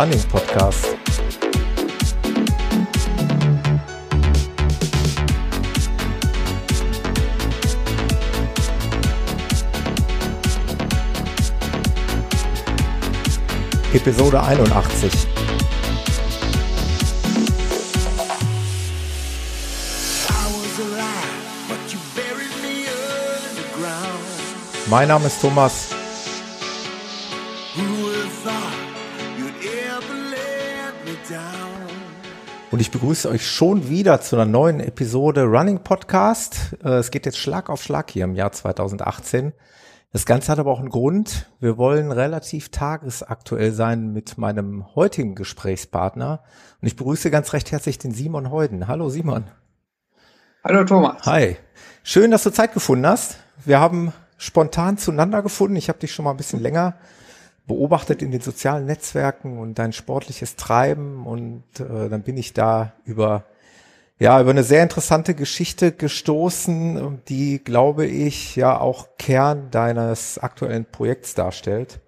Running Podcast. Episode 81. Mein Name ist Thomas. Ich begrüße euch schon wieder zu einer neuen Episode Running Podcast. Äh, es geht jetzt Schlag auf Schlag hier im Jahr 2018. Das Ganze hat aber auch einen Grund. Wir wollen relativ tagesaktuell sein mit meinem heutigen Gesprächspartner. Und ich begrüße ganz recht herzlich den Simon Heuden. Hallo Simon. Hallo Thomas. Hi. Schön, dass du Zeit gefunden hast. Wir haben spontan zueinander gefunden. Ich habe dich schon mal ein bisschen länger beobachtet in den sozialen Netzwerken und dein sportliches Treiben und äh, dann bin ich da über ja, über eine sehr interessante Geschichte gestoßen, die, glaube ich, ja auch Kern deines aktuellen Projekts darstellt.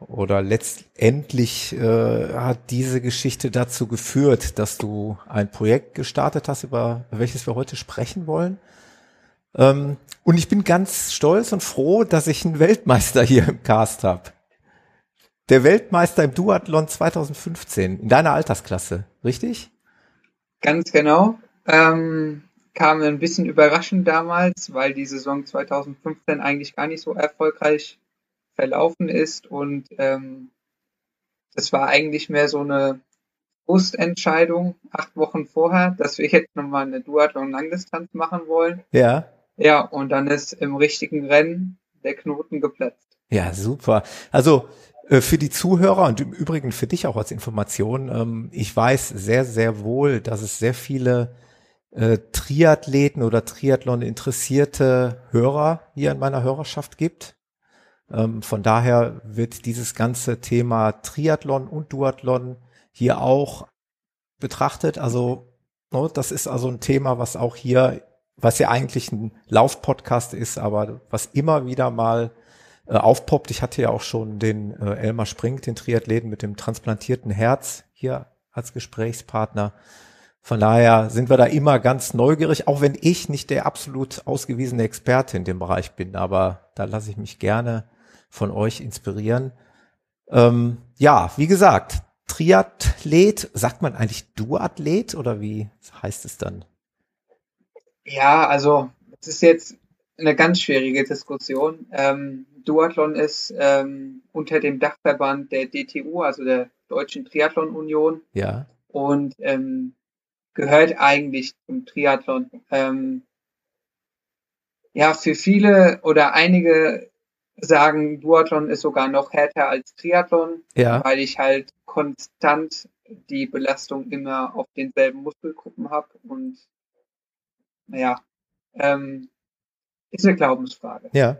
Oder letztendlich äh, hat diese Geschichte dazu geführt, dass du ein Projekt gestartet hast, über welches wir heute sprechen wollen. Ähm, und ich bin ganz stolz und froh, dass ich einen Weltmeister hier im Cast habe. Der Weltmeister im Duathlon 2015 in deiner Altersklasse, richtig? Ganz genau. Ähm, kam ein bisschen überraschend damals, weil die Saison 2015 eigentlich gar nicht so erfolgreich verlaufen ist und ähm, das war eigentlich mehr so eine Brustentscheidung acht Wochen vorher, dass wir jetzt nochmal eine Duathlon-Langdistanz machen wollen. Ja. Ja, und dann ist im richtigen Rennen der Knoten geplatzt. Ja, super. Also für die Zuhörer und im Übrigen für dich auch als Information, ähm, ich weiß sehr, sehr wohl, dass es sehr viele äh, Triathleten oder Triathlon interessierte Hörer hier in meiner Hörerschaft gibt. Ähm, von daher wird dieses ganze Thema Triathlon und Duathlon hier auch betrachtet. Also no, das ist also ein Thema, was auch hier, was ja eigentlich ein Laufpodcast ist, aber was immer wieder mal äh, aufpoppt. Ich hatte ja auch schon den äh, Elmar Spring, den Triathleten mit dem transplantierten Herz hier als Gesprächspartner. Von daher sind wir da immer ganz neugierig, auch wenn ich nicht der absolut ausgewiesene Experte in dem Bereich bin, aber da lasse ich mich gerne von euch inspirieren. Ähm, ja, wie gesagt, Triathlet, sagt man eigentlich Duathlet oder wie heißt es dann? Ja, also es ist jetzt eine ganz schwierige Diskussion. Ähm, Duathlon ist ähm, unter dem Dachverband der DTU, also der Deutschen Triathlon Union. Ja. Und ähm, gehört eigentlich zum Triathlon. Ähm, ja, für viele oder einige sagen, Duathlon ist sogar noch härter als Triathlon, ja. weil ich halt konstant die Belastung immer auf denselben Muskelgruppen habe und naja, ähm, ist eine Glaubensfrage. Ja.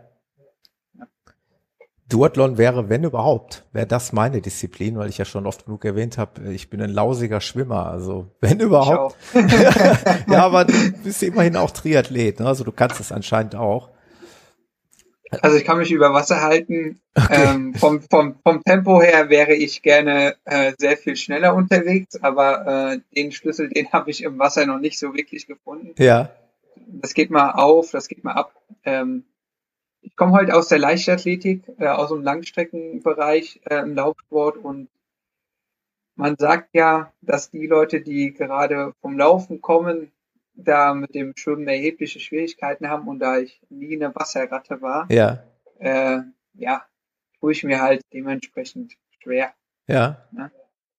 Duathlon wäre, wenn überhaupt, wäre das meine Disziplin, weil ich ja schon oft genug erwähnt habe, ich bin ein lausiger Schwimmer, also wenn überhaupt. ja, aber du bist immerhin auch Triathlet, ne? also du kannst es anscheinend auch. Also ich kann mich über Wasser halten. Okay. Ähm, vom, vom, vom Tempo her wäre ich gerne äh, sehr viel schneller unterwegs, aber äh, den Schlüssel, den habe ich im Wasser noch nicht so wirklich gefunden. Ja. Das geht mal auf, das geht mal ab. Ähm, ich komme heute aus der Leichtathletik, äh, aus dem Langstreckenbereich äh, im Laufsport und man sagt ja, dass die Leute, die gerade vom Laufen kommen, da mit dem Schwimmen erhebliche Schwierigkeiten haben und da ich nie eine Wasserratte war, ja, äh, ja, tue ich mir halt dementsprechend schwer. Ja. Ne?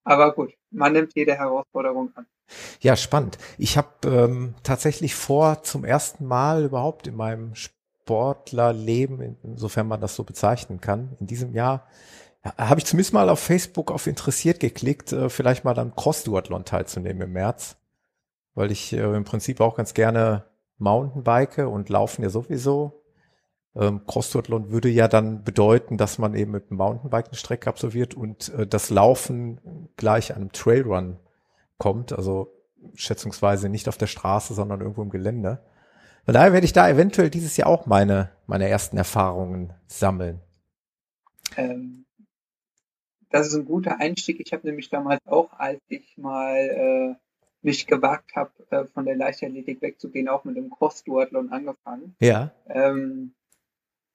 Aber gut, man nimmt jede Herausforderung an. Ja, spannend. Ich habe ähm, tatsächlich vor, zum ersten Mal überhaupt in meinem Sportlerleben, insofern man das so bezeichnen kann, in diesem Jahr habe ich zumindest mal auf Facebook auf interessiert geklickt, äh, vielleicht mal dann Cross-Duathlon teilzunehmen im März, weil ich äh, im Prinzip auch ganz gerne Mountainbike und laufen ja sowieso. Ähm, Cross-Duathlon würde ja dann bedeuten, dass man eben mit dem Mountainbike eine Strecke absolviert und äh, das Laufen gleich einem Trailrun kommt, also schätzungsweise nicht auf der Straße, sondern irgendwo im Gelände. Von daher werde ich da eventuell dieses Jahr auch meine, meine ersten Erfahrungen sammeln. Ähm, das ist ein guter Einstieg. Ich habe nämlich damals auch, als ich mal äh, mich gewagt habe, äh, von der Leichtathletik wegzugehen, auch mit dem Cross-Duathlon angefangen. Ja. Ähm,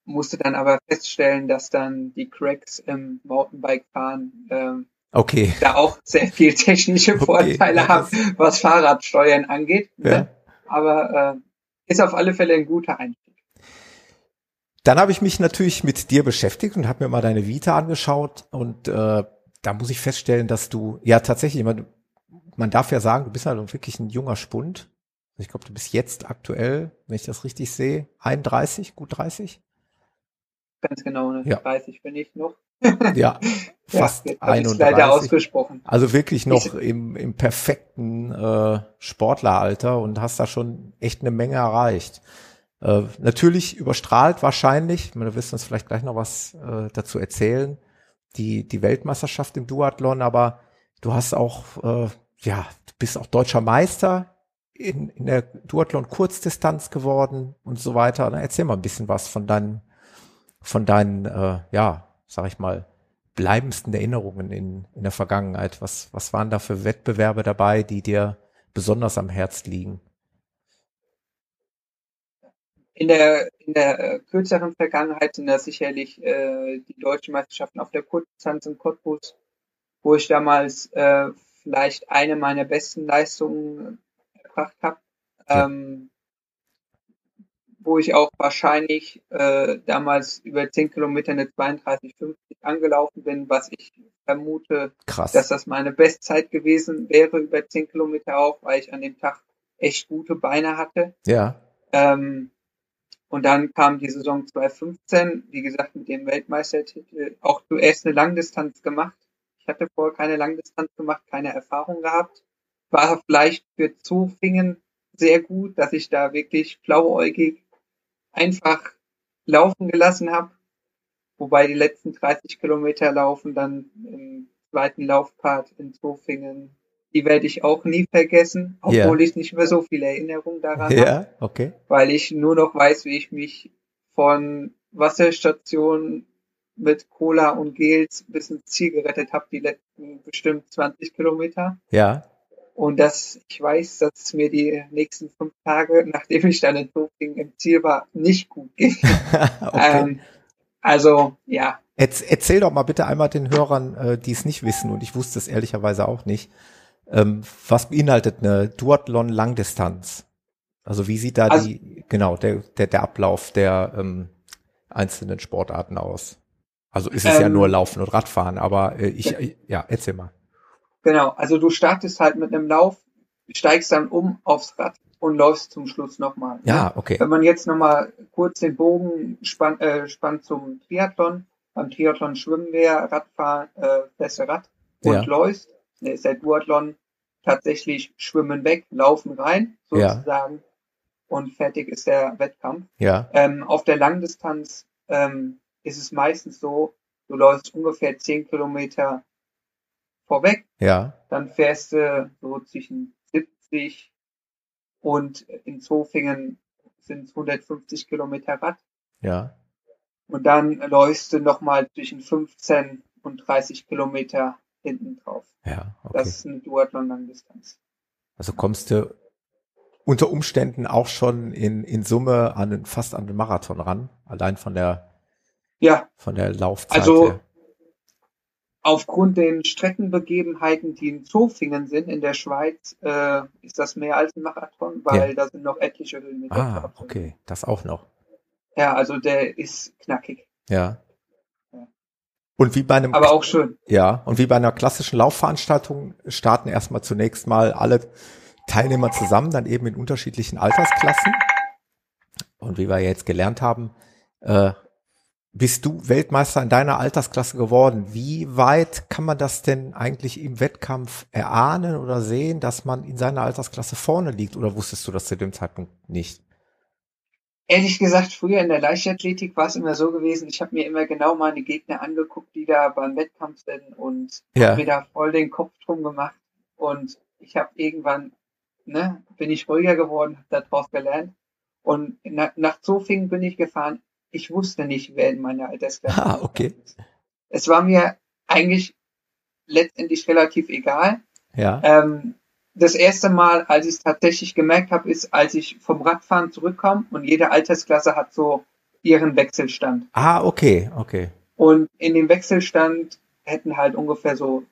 musste dann aber feststellen, dass dann die Cracks im Mountainbike-Fahren ähm, okay. da auch sehr viel technische Vorteile okay. haben, was Fahrradsteuern angeht. Ja. Ne? Aber äh, ist auf alle Fälle ein guter Einstieg. Dann habe ich mich natürlich mit dir beschäftigt und habe mir mal deine Vita angeschaut und äh, da muss ich feststellen, dass du ja tatsächlich, man, man darf ja sagen, du bist halt wirklich ein junger Spund. Ich glaube, du bist jetzt aktuell, wenn ich das richtig sehe, 31, gut 30. Ganz genau, ne? Ja. 30 bin ich noch. ja, fast ja, 31. leider ausgesprochen. Also wirklich noch im, im perfekten äh, Sportleralter und hast da schon echt eine Menge erreicht. Äh, natürlich überstrahlt wahrscheinlich, ich meine, du wirst uns vielleicht gleich noch was äh, dazu erzählen, die, die Weltmeisterschaft im Duathlon, aber du hast auch, äh, ja, du bist auch deutscher Meister in, in der Duathlon-Kurzdistanz geworden und so weiter. Na, erzähl mal ein bisschen was von deinen, von deinen, äh, ja, sag ich mal, bleibendsten Erinnerungen in, in der Vergangenheit. Was, was waren da für Wettbewerbe dabei, die dir besonders am Herz liegen? In der, in der äh, kürzeren Vergangenheit sind das sicherlich äh, die deutschen Meisterschaften auf der Kurzdistanz in Cottbus, wo ich damals äh, vielleicht eine meiner besten Leistungen erbracht habe. Ja. Ähm, wo ich auch wahrscheinlich äh, damals über 10 Kilometer eine 32,50 angelaufen bin, was ich vermute, Krass. dass das meine Bestzeit gewesen wäre über 10 Kilometer auch, weil ich an dem Tag echt gute Beine hatte. ja, Ähm, und dann kam die Saison 2015, wie gesagt, mit dem Weltmeistertitel, auch zuerst eine Langdistanz gemacht. Ich hatte vorher keine Langdistanz gemacht, keine Erfahrung gehabt. War vielleicht für Zofingen sehr gut, dass ich da wirklich blauäugig einfach laufen gelassen habe. Wobei die letzten 30 Kilometer laufen dann im zweiten Laufpart in Zofingen, die werde ich auch nie vergessen, obwohl ich nicht mehr so viele Erinnerungen daran habe ja, okay. weil ich nur noch weiß, wie ich mich von Wasserstationen mit Cola und Gels bis ins Ziel gerettet habe, die letzten bestimmt 20 Kilometer. Ja, Und dass ich weiß, dass es mir die nächsten fünf Tage, nachdem ich dann in Tofing im Ziel war, nicht gut ging. okay. Ähm, also, ja, Erz, erzähl doch mal bitte einmal den Hörern, äh, die es nicht wissen, und ich wusste es ehrlicherweise auch nicht, ähm, was beinhaltet eine Duathlon-Langdistanz? Also wie sieht da Also- die, genau, der, der, der Ablauf der ähm, einzelnen Sportarten aus? Also ist es ja Ähm, nur Laufen und Radfahren, aber äh, ich, äh, ja, erzähl mal. Genau. Also du startest halt mit einem Lauf, steigst dann um aufs Rad und läufst zum Schluss nochmal. ne? Ja, okay. Wenn man jetzt nochmal kurz den Bogen spannt, äh, spannt zum Triathlon, beim Triathlon schwimmen wir, Radfahren, äh, du Rad und Ja. läufst. Ne, ist der Duathlon tatsächlich schwimmen weg, laufen rein, Ja. sozusagen. Und fertig ist der Wettkampf. Ja, Ähm, auf der Langdistanz ähm, ist es meistens so, du läufst ungefähr 10 Kilometer vorweg, ja, dann fährst du so zwischen 70 und in Zofingen sind es 150 Kilometer Rad. ja, Und dann läufst du nochmal zwischen 15 und 30 Kilometer hinten drauf. ja, okay. Das ist eine Duathlon-Langdistanz. Also kommst du unter Umständen auch schon in, in Summe an den, fast an den Marathon ran, allein von der, Ja, von der Laufzeit Also, her. Aufgrund den Streckenbegebenheiten, die in Zofingen sind, in der Schweiz, äh, ist das mehr als ein Marathon, weil da sind noch etliche Höhenmeter. Ah, drauf. okay, das auch noch. Ja, also der ist knackig, Ja. Ja. Und wie bei einem, aber auch schön. ja, und wie bei einer klassischen Laufveranstaltung starten erstmal zunächst mal alle Teilnehmer zusammen, dann eben in unterschiedlichen Altersklassen. Und wie wir jetzt gelernt haben, äh, bist du Weltmeister in deiner Altersklasse geworden. Wie weit kann man das denn eigentlich im Wettkampf erahnen oder sehen, dass man in seiner Altersklasse vorne liegt? Oder wusstest du das zu dem Zeitpunkt nicht? Ehrlich gesagt, früher in der Leichtathletik war es immer so gewesen, ich habe mir immer genau meine Gegner angeguckt, die da beim Wettkampf sind und Ja. hab mir da voll den Kopf drum gemacht. Und ich habe irgendwann, ne, bin ich ruhiger geworden, habe daraus gelernt. Und na, nach Zofingen bin ich gefahren. Ich wusste nicht, wer in meiner Altersklasse Ah, okay. ist. Es war mir eigentlich letztendlich relativ egal. Ja. Ähm, das erste Mal, als ich es tatsächlich gemerkt habe, ist, als ich vom Radfahren zurückkomme und jede Altersklasse hat so ihren Wechselstand. Ah, okay, okay. Und in dem Wechselstand hätten halt ungefähr so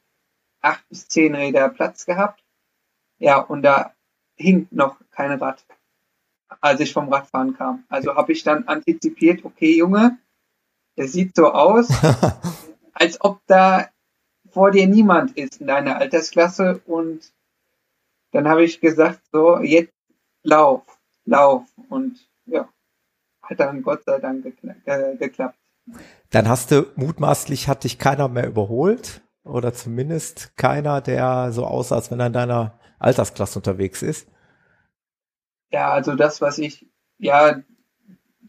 acht bis zehn Räder Platz gehabt. Ja, und da hing noch kein Rad, als ich vom Radfahren kam. Also habe ich dann antizipiert, okay, Junge, der sieht so aus, als ob da vor dir niemand ist in deiner Altersklasse und dann habe ich gesagt, so, jetzt lauf, lauf und ja, hat dann Gott sei Dank gekla geklappt. Dann hast du mutmaßlich hat dich keiner mehr überholt oder zumindest keiner, der so aussah, als wenn er in deiner Altersklasse unterwegs ist. Ja, also das, was ich, ja,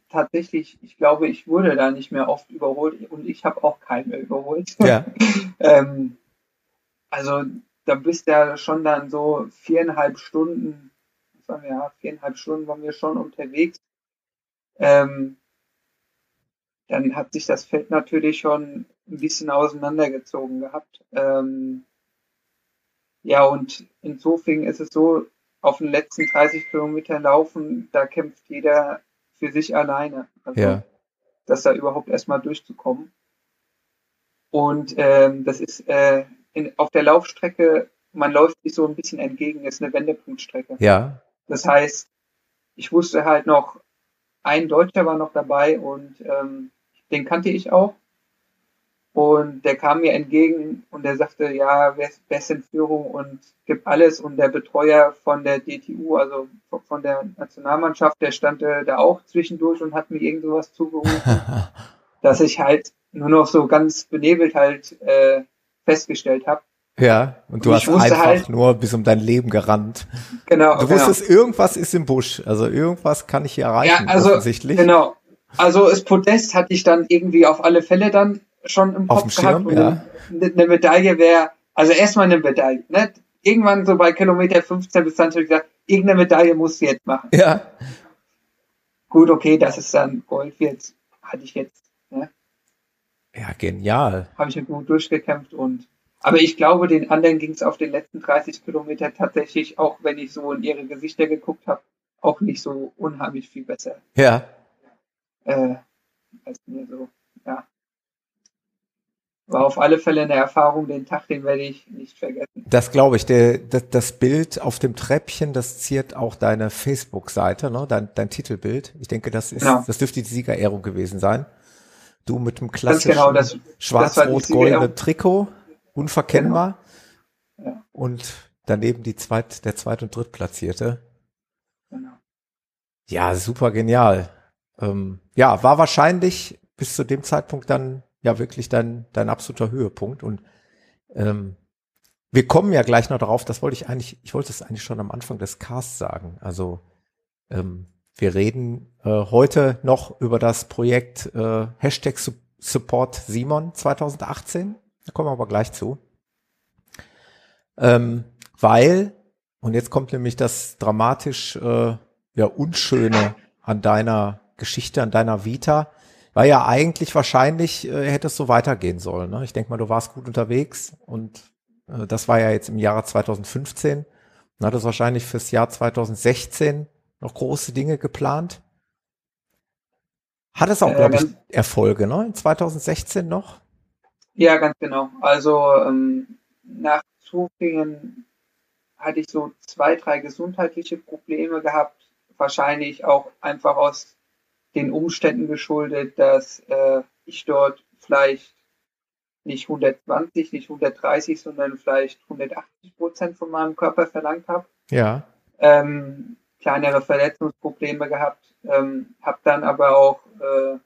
tatsächlich, ich glaube, ich wurde da nicht mehr oft überholt und ich habe auch keinen mehr überholt. Ja. ähm, also da bist du ja schon dann so viereinhalb Stunden, was waren wir, ja, viereinhalb Stunden waren wir schon unterwegs. Ähm, dann hat sich das Feld natürlich schon ein bisschen auseinandergezogen gehabt. Ähm, ja, und insofern ist es so, auf den letzten 30 Kilometern laufen, da kämpft jeder für sich alleine. Also, Ja. dass da überhaupt erstmal durchzukommen. Und ähm, das ist äh, in, auf der Laufstrecke, man läuft sich so ein bisschen entgegen, ist eine Wendepunktstrecke. Ja. Das heißt, ich wusste halt noch, ein Deutscher war noch dabei und ähm, den kannte ich auch. Und der kam mir entgegen und der sagte, ja, wer ist, wer ist in Führung und gibt alles. Und der Betreuer von der DTU, also von der Nationalmannschaft, der stand äh, da auch zwischendurch und hat mir irgend sowas zugerufen, dass ich halt nur noch so ganz benebelt halt äh, festgestellt habe. Ja, und du Und hast einfach halt- nur bis um dein Leben gerannt. Genau. Du genau. wusstest, irgendwas ist im Busch. Also irgendwas kann ich hier erreichen, Ja, also, offensichtlich. Genau. Also das Podest hatte ich dann irgendwie auf alle Fälle dann schon im Kopf gehabt. Schirm, ja. eine, Medaille wäre, also erstmal eine Medaille. Ne? Irgendwann so bei Kilometer 15 bis 20 habe ich gesagt, irgendeine Medaille musst du jetzt machen. Ja, Gut, okay, dass es dann Gold wird, hatte ich jetzt, ne? ja, genial. habe ich ja gut durchgekämpft und aber ich glaube, den anderen ging es auf den letzten 30 Kilometer tatsächlich, auch wenn ich so in ihre Gesichter geguckt habe, auch nicht so unheimlich viel besser Ja, äh, als mir so, ja. War auf alle Fälle eine Erfahrung, den Tag, den werde ich nicht vergessen. das glaube ich. Der, das, das Bild auf dem Treppchen, das ziert auch deine Facebook-Seite, ne? dein, dein Titelbild. Ich denke, das ist, Genau. das dürfte die Siegerehrung gewesen sein. Du mit dem Ganz klassischen genau, schwarz-rot-goldenen. Trikot, unverkennbar. Ja. Und daneben die zweit, der zweit- und drittplatzierte. Genau. Ja, super genial. Ähm, ja, war wahrscheinlich bis zu dem Zeitpunkt dann ja wirklich dein, dein absoluter Höhepunkt. Und ähm, wir kommen ja gleich noch darauf, das wollte ich eigentlich, ich wollte es eigentlich schon am Anfang des Casts sagen. Also ähm, wir reden äh, heute noch über das Projekt äh, Hashtag Su- Support Simon 2018. Da kommen wir aber gleich zu. Ähm, weil, und jetzt kommt nämlich das dramatisch äh, ja Unschöne an deiner Geschichte, an deiner Vita, weil ja eigentlich wahrscheinlich äh, hätte es so weitergehen sollen. Ne? Ich denke mal, du warst gut unterwegs und äh, das war ja jetzt im Jahre 2015. Und hattest wahrscheinlich fürs Jahr 2016 noch große Dinge geplant. Hat es auch, Äh, glaube ich, Erfolge, ne? In 2016 noch? Ja, ganz genau. Also ähm, nach Zufingen hatte ich so zwei, drei gesundheitliche Probleme gehabt. Wahrscheinlich auch einfach aus den Umständen geschuldet, dass äh, ich dort vielleicht nicht 120, nicht 130, sondern vielleicht 180 Prozent von meinem Körper verlangt habe. Ja. ähm, kleinere Verletzungsprobleme gehabt, ähm, habe dann aber auch äh,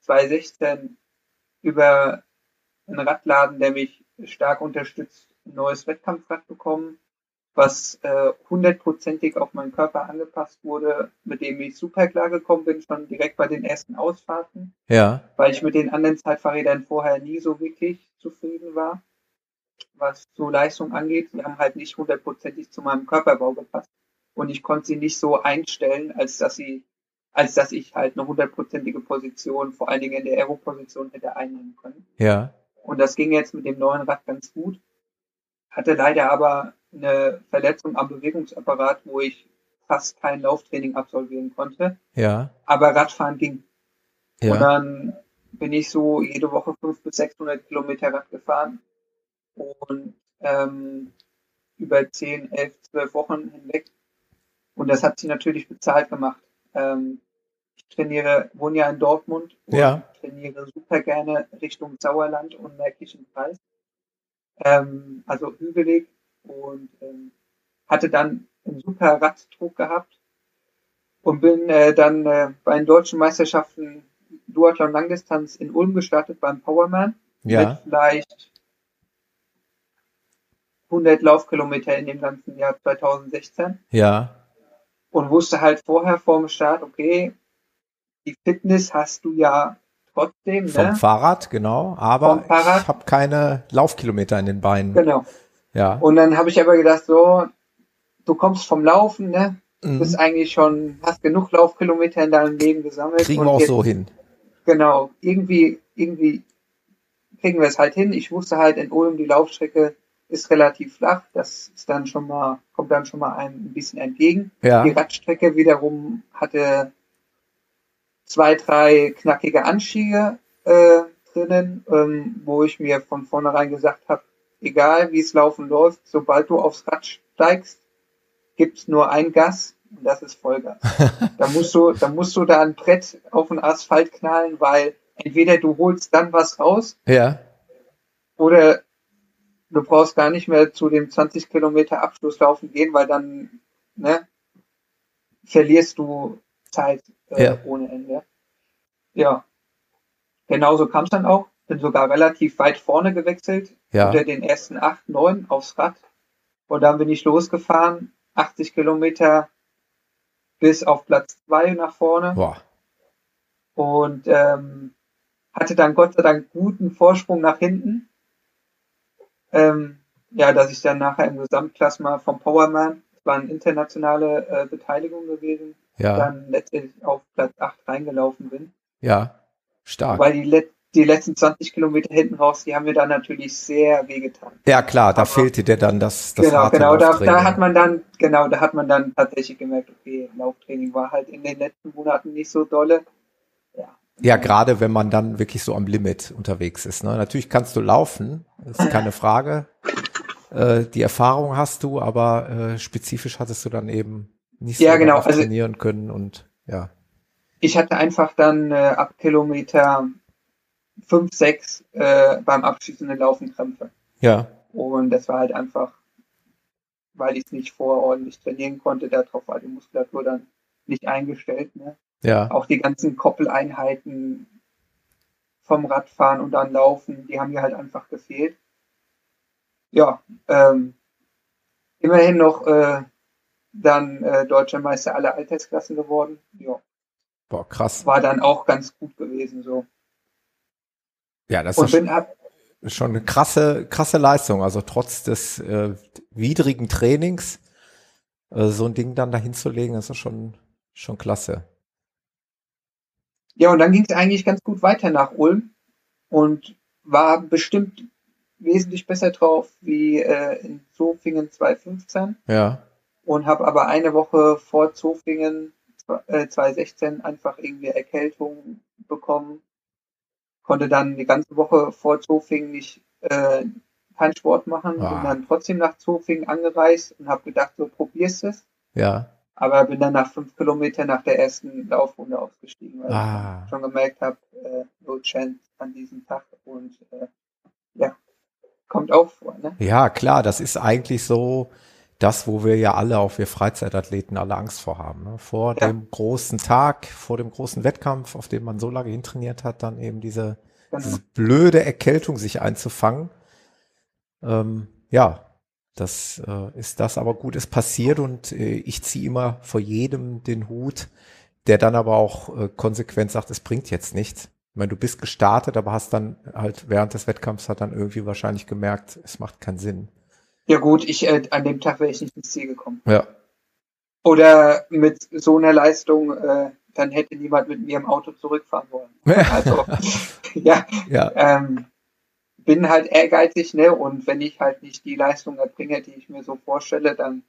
2016 über einen Radladen, der mich stark unterstützt, ein neues Wettkampfrad bekommen, was äh, hundertprozentig auf meinen Körper angepasst wurde, mit dem ich super klar gekommen bin, schon direkt bei den ersten Ausfahrten Ja. weil ich mit den anderen Zeitfahrrädern vorher nie so wirklich zufrieden war, was so Leistung angeht. Die haben halt nicht hundertprozentig zu meinem Körperbau gepasst. Und ich konnte sie nicht so einstellen, als dass sie, als dass ich halt eine hundertprozentige Position, vor allen Dingen in der Aero-Position hätte einnehmen können. Ja. Und das ging jetzt mit dem neuen Rad ganz gut. Hatte leider aber eine Verletzung am Bewegungsapparat, wo ich fast kein Lauftraining absolvieren konnte. Ja. Aber Radfahren ging. Ja. Und dann bin ich so jede Woche 500 bis 600 Kilometer Rad gefahren und ähm, über 10, 11, 12 Wochen hinweg. Und das hat sie natürlich bezahlt gemacht. Ähm, ich trainiere, wohne ja in Dortmund und Ja. trainiere super gerne Richtung Sauerland und Märkischen Kreis. Ähm, also hügelig und ähm, hatte dann einen super Raddruck gehabt und bin äh, dann äh, bei den deutschen Meisterschaften Duathlon Langdistanz in Ulm gestartet beim Powerman mit Ja. vielleicht 100 Laufkilometer in dem ganzen Jahr 2016 Ja. und wusste halt vorher vorm Start, okay, die Fitness hast du ja trotzdem, Vom ne? Fahrrad, genau. Aber Fahrrad. ich habe keine Laufkilometer in den Beinen. Genau. Ja. Und dann habe ich aber gedacht, so, du kommst vom Laufen, ne? Mhm. Bist eigentlich schon, hast genug Laufkilometer in deinem Leben gesammelt. Kriegen wir auch jetzt- so hin. Genau, irgendwie, irgendwie kriegen wir es halt hin. Ich wusste halt in Ulm, die Laufstrecke ist relativ flach. Das ist dann schon mal, kommt dann schon mal einem ein bisschen entgegen. Ja. Die Radstrecke wiederum hatte zwei, drei knackige Anstiege äh, drinnen, ähm, wo ich mir von vornherein gesagt habe, egal wie es laufen läuft, sobald du aufs Rad steigst, gibt's nur ein Gas und das ist Vollgas. da musst du, da musst du da ein Brett auf den Asphalt knallen, weil entweder du holst dann was raus Ja. oder du brauchst gar nicht mehr zu dem 20 Kilometer Abschlusslaufen gehen, weil dann ne, verlierst du Zeit äh, Ja. ohne Ende. Ja, genauso kam es dann auch. Bin sogar relativ weit vorne gewechselt, Ja. unter den ersten acht, neun aufs Rad. Und dann bin ich losgefahren, 80 Kilometer bis auf Platz zwei nach vorne Boah. und ähm, hatte dann Gott sei Dank guten Vorsprung nach hinten. Ähm, ja, dass ich dann nachher im Gesamtklassement vom Powerman, das war eine internationale äh, Beteiligung gewesen, Ja. dann letztendlich auf Platz 8 reingelaufen bin. Ja. Stark. Weil die, let die letzten 20 Kilometer hinten raus, die haben mir dann natürlich sehr wehgetan. Ja, klar, da Aber- fehlte dir dann das, das genau, genau, da, da hat man dann, genau, da hat man dann tatsächlich gemerkt, okay, Lauftraining war halt in den letzten Monaten nicht so dolle. Ja. Ja, gerade wenn man dann wirklich so am Limit unterwegs ist. Ne? Natürlich kannst du laufen, ist keine Frage. Äh, die Erfahrung hast du, aber äh, spezifisch hattest du dann eben nicht so Ja, genau, also- trainieren können und ja. ich hatte einfach dann äh, ab Kilometer 5, 6 äh, beim Abschießen eine Laufenkrämpfe. Ja, Und das war halt einfach, weil ich es nicht vorher ordentlich trainieren konnte, darauf war die Muskulatur dann nicht eingestellt. Ne? ja, Auch die ganzen Koppeleinheiten vom Radfahren und dann Laufen, die haben mir halt einfach gefehlt. Ja, ähm, immerhin noch äh, dann äh, deutscher Meister aller Altersklassen geworden. Ja, boah, krass. war dann auch ganz gut gewesen so. Ja, das ist bin ab, schon eine krasse, krasse Leistung. Also trotz des äh, widrigen Trainings äh, so ein Ding dann dahin zu legen, das ist schon, schon klasse. ja, und dann ging es eigentlich ganz gut weiter nach Ulm und war bestimmt wesentlich besser drauf wie äh, in Zofingen 2015 Ja, und habe aber eine Woche vor Zofingen äh, 2016 einfach irgendwie Erkältung bekommen. Konnte dann die ganze Woche vor Zofingen nicht äh, keinen Sport machen, Ah. bin dann trotzdem nach Zofingen angereist und habe gedacht, so probierst es. ja, Aber bin dann nach fünf Kilometern nach der ersten Laufrunde ausgestiegen, weil Ah. ich schon gemerkt habe, äh, no chance an diesem Tag und äh, ja, kommt auch vor, ne? ja, klar, das ist eigentlich so das, wo wir ja alle, auch wir Freizeitathleten, alle Angst vor haben. Ne? Vor Ja. dem großen Tag, vor dem großen Wettkampf, auf dem man so lange hintrainiert hat, dann eben diese, Genau. diese blöde Erkältung sich einzufangen. Ähm, ja, das äh, ist das, aber gut, es passiert und äh, ich ziehe immer vor jedem den Hut, der dann aber auch äh, konsequent sagt, es bringt jetzt nichts. Ich meine, du bist gestartet, aber hast dann halt während des Wettkampfs hat dann irgendwie wahrscheinlich gemerkt, es macht keinen Sinn. Ja gut, ich äh, an dem Tag wäre ich nicht ins Ziel gekommen. Ja, Oder mit so einer Leistung, äh, dann hätte niemand mit mir im Auto zurückfahren wollen. Also ja, ja, ähm, bin halt ehrgeizig, ne? Und wenn ich halt nicht die Leistung erbringe, die ich mir so vorstelle, dann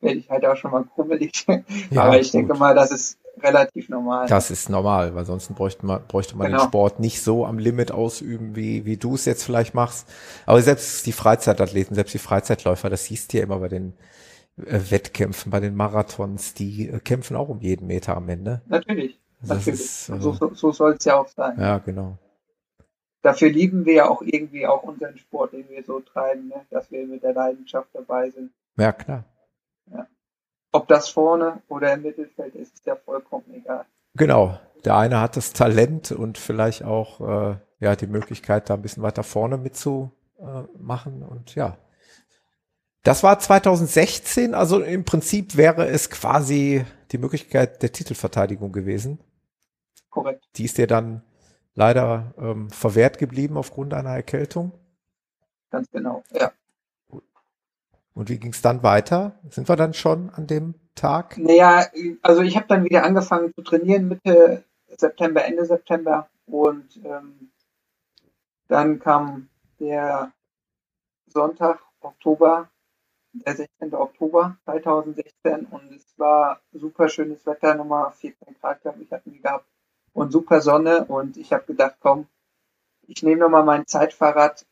werde ich halt auch schon mal krummelig. Ja, Aber ich gut. denke mal, das ist relativ normal. Das ist normal, weil sonst bräuchte man, bräuchte man genau. den Sport nicht so am Limit ausüben, wie, wie du es jetzt vielleicht machst. Aber selbst die Freizeitathleten, selbst die Freizeitläufer, das siehst du ja immer bei den äh, Wettkämpfen, bei den Marathons, die äh, kämpfen auch um jeden Meter am Ende. Natürlich. Das natürlich. Ist, äh, so so, so soll es ja auch sein. Ja, genau. Dafür lieben wir ja auch irgendwie auch unseren Sport, den wir so treiben, ne? dass wir mit der Leidenschaft dabei sind. Ja, klar. Ja. Ob das vorne oder im Mittelfeld ist, ist ja vollkommen egal. Genau. Der eine hat das Talent und vielleicht auch äh, ja die Möglichkeit, da ein bisschen weiter vorne mitzumachen. Und ja, das war 2016. Also im Prinzip wäre es quasi die Möglichkeit der Titelverteidigung gewesen. Korrekt. Die ist dir dann leider ähm, verwehrt geblieben aufgrund einer Erkältung. Ganz genau, ja. Und wie ging es dann weiter? Sind wir dann schon an dem Tag? Naja, also ich habe dann wieder angefangen zu trainieren Mitte September, Ende September und ähm, dann kam der Sonntag, Oktober, der 16. Oktober 2016 und es war super schönes Wetter, Nummer 14 Grad, glaube ich, hatten wir gehabt und super Sonne und ich habe gedacht, komm, ich nehme nochmal mein Zeitfahrrad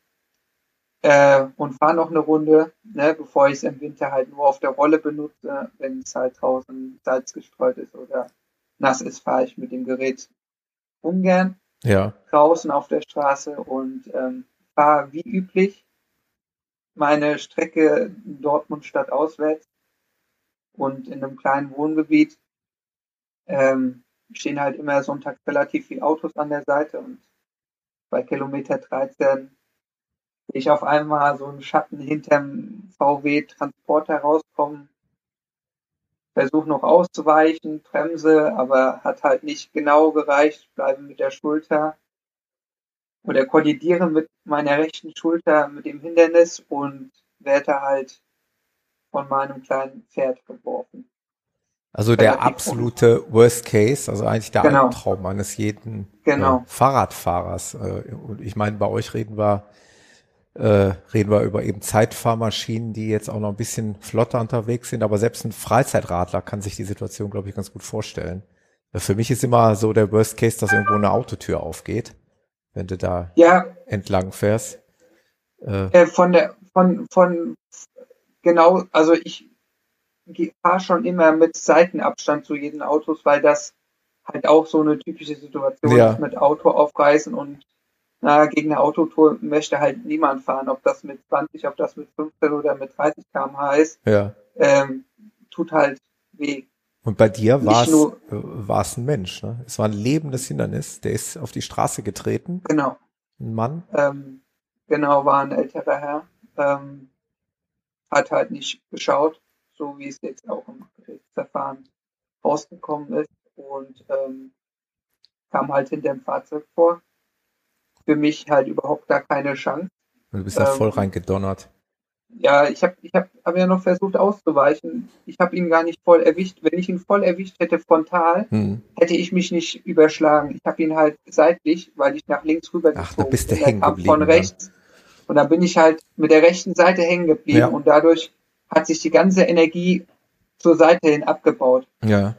äh, und fahre noch eine Runde, ne, bevor ich es im Winter halt nur auf der Rolle benutze, wenn es halt draußen Salz gestreut ist oder nass ist, fahre ich mit dem Gerät ungern ja. draußen auf der Straße und ähm, fahre wie üblich meine Strecke Dortmund Stadt auswärts und in einem kleinen Wohngebiet ähm, stehen halt immer sonntags relativ viele Autos an der Seite und bei Kilometer 13 ich auf einmal so einen Schatten hinterm VW Transporter rauskommen. Versuche noch auszuweichen, bremse, aber hat halt nicht genau gereicht, bleibe mit der Schulter oder kollidiere mit meiner rechten Schulter mit dem Hindernis und werde halt von meinem kleinen Pferd geworfen. Also der absolute Worst Case, also eigentlich der genau. Albtraum eines jeden genau. äh, Fahrradfahrers. Äh, und ich meine, bei euch reden wir, äh, reden wir über eben Zeitfahrmaschinen, die jetzt auch noch ein bisschen flotter unterwegs sind, aber selbst ein Freizeitradler kann sich die Situation, glaube ich, ganz gut vorstellen. Äh, für mich ist immer so der Worst Case, dass irgendwo eine Autotür aufgeht, wenn du da ja. entlang fährst. Äh, äh von der, von, von, genau, also ich fahre schon immer mit Seitenabstand zu jedem Autos, weil das halt auch so eine typische Situation ja. ist mit Auto aufreißen und na, gegen eine Autotour möchte halt niemand fahren, ob das mit 20, ob das mit 15 oder mit 30 km/h ist. Ja. Ähm, tut halt weh. Und bei dir war es äh, ein Mensch, ne? Es war ein lebendes Hindernis. Der ist auf die Straße getreten. Genau. Ein Mann. Ähm, genau, war ein älterer Herr. Ähm, hat halt nicht geschaut so wie es jetzt auch im Gerichtsverfahren rausgekommen ist und ähm, kam halt hinter dem Fahrzeug vor. Für mich halt überhaupt gar keine Chance. Du bist da ähm, voll reingedonnert. Ja, ich habe ich hab, hab ja noch versucht auszuweichen. Ich habe ihn gar nicht voll erwischt. Wenn ich ihn voll erwischt hätte frontal, hm. hätte ich mich nicht überschlagen. Ich habe ihn halt seitlich, weil ich nach links rüber Ach, da bist du hängen geblieben. Von rechts. Dann. Und dann bin ich halt mit der rechten Seite hängen geblieben ja. und dadurch hat sich die ganze Energie zur Seite hin abgebaut. Ja.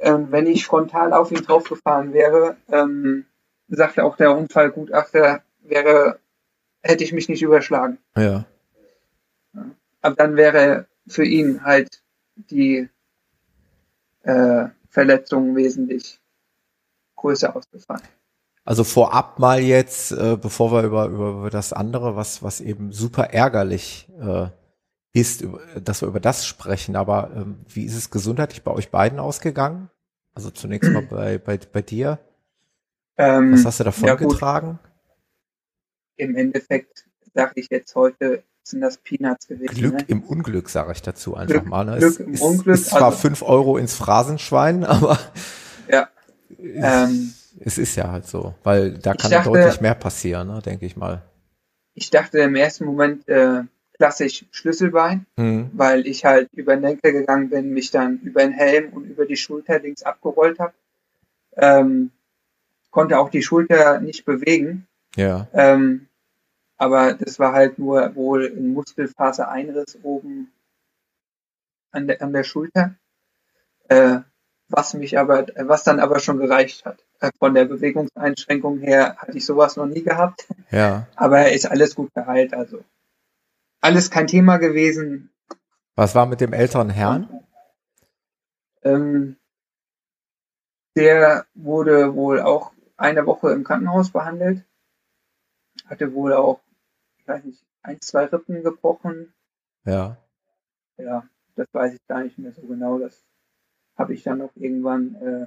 Ähm, wenn ich frontal auf ihn draufgefahren wäre, ähm, sagte auch der Unfallgutachter, wäre, hätte ich mich nicht überschlagen. Ja. Aber dann wäre für ihn halt die äh, Verletzung wesentlich größer ausgefallen. Also vorab mal jetzt, äh, bevor wir über, über, über das andere, was, was eben super ärgerlich äh, ist, dass wir über das sprechen. Aber ähm, wie ist es gesundheitlich bei euch beiden ausgegangen? Also zunächst mal bei, bei, bei dir. Ähm, Was hast du davon ja getragen? Im Endeffekt sage ich jetzt heute, sind das Peanuts gewesen. Glück ne? im Unglück, sage ich dazu einfach Glück, mal. Ne? Glück im ist, Unglück. Ist zwar also, fünf Euro ins Phrasenschwein, aber ja, es, ähm, es ist ja halt so, weil da kann dachte, deutlich mehr passieren, ne, denke ich mal. Ich dachte im ersten Moment, äh, klassisch Schlüsselbein, mhm. weil ich halt über den Lenker gegangen bin, mich dann über den Helm und über die Schulter links abgerollt habe. Ähm, konnte auch die Schulter nicht bewegen. Ja. Ähm, Aber das war halt nur wohl ein Muskelfasereinriss oben an der, an der Schulter, äh, was mich aber, was dann aber schon gereicht hat. Äh, von der Bewegungseinschränkung her hatte ich sowas noch nie gehabt. Ja. Aber ist alles gut geheilt, also alles kein Thema gewesen. Was war mit dem älteren Herrn? Ähm, der wurde wohl auch eine Woche im Krankenhaus behandelt. Hatte wohl auch, ich weiß nicht, ein, zwei Rippen gebrochen. Ja. Ja, das weiß ich gar nicht mehr so genau. Das habe ich dann auch irgendwann, äh,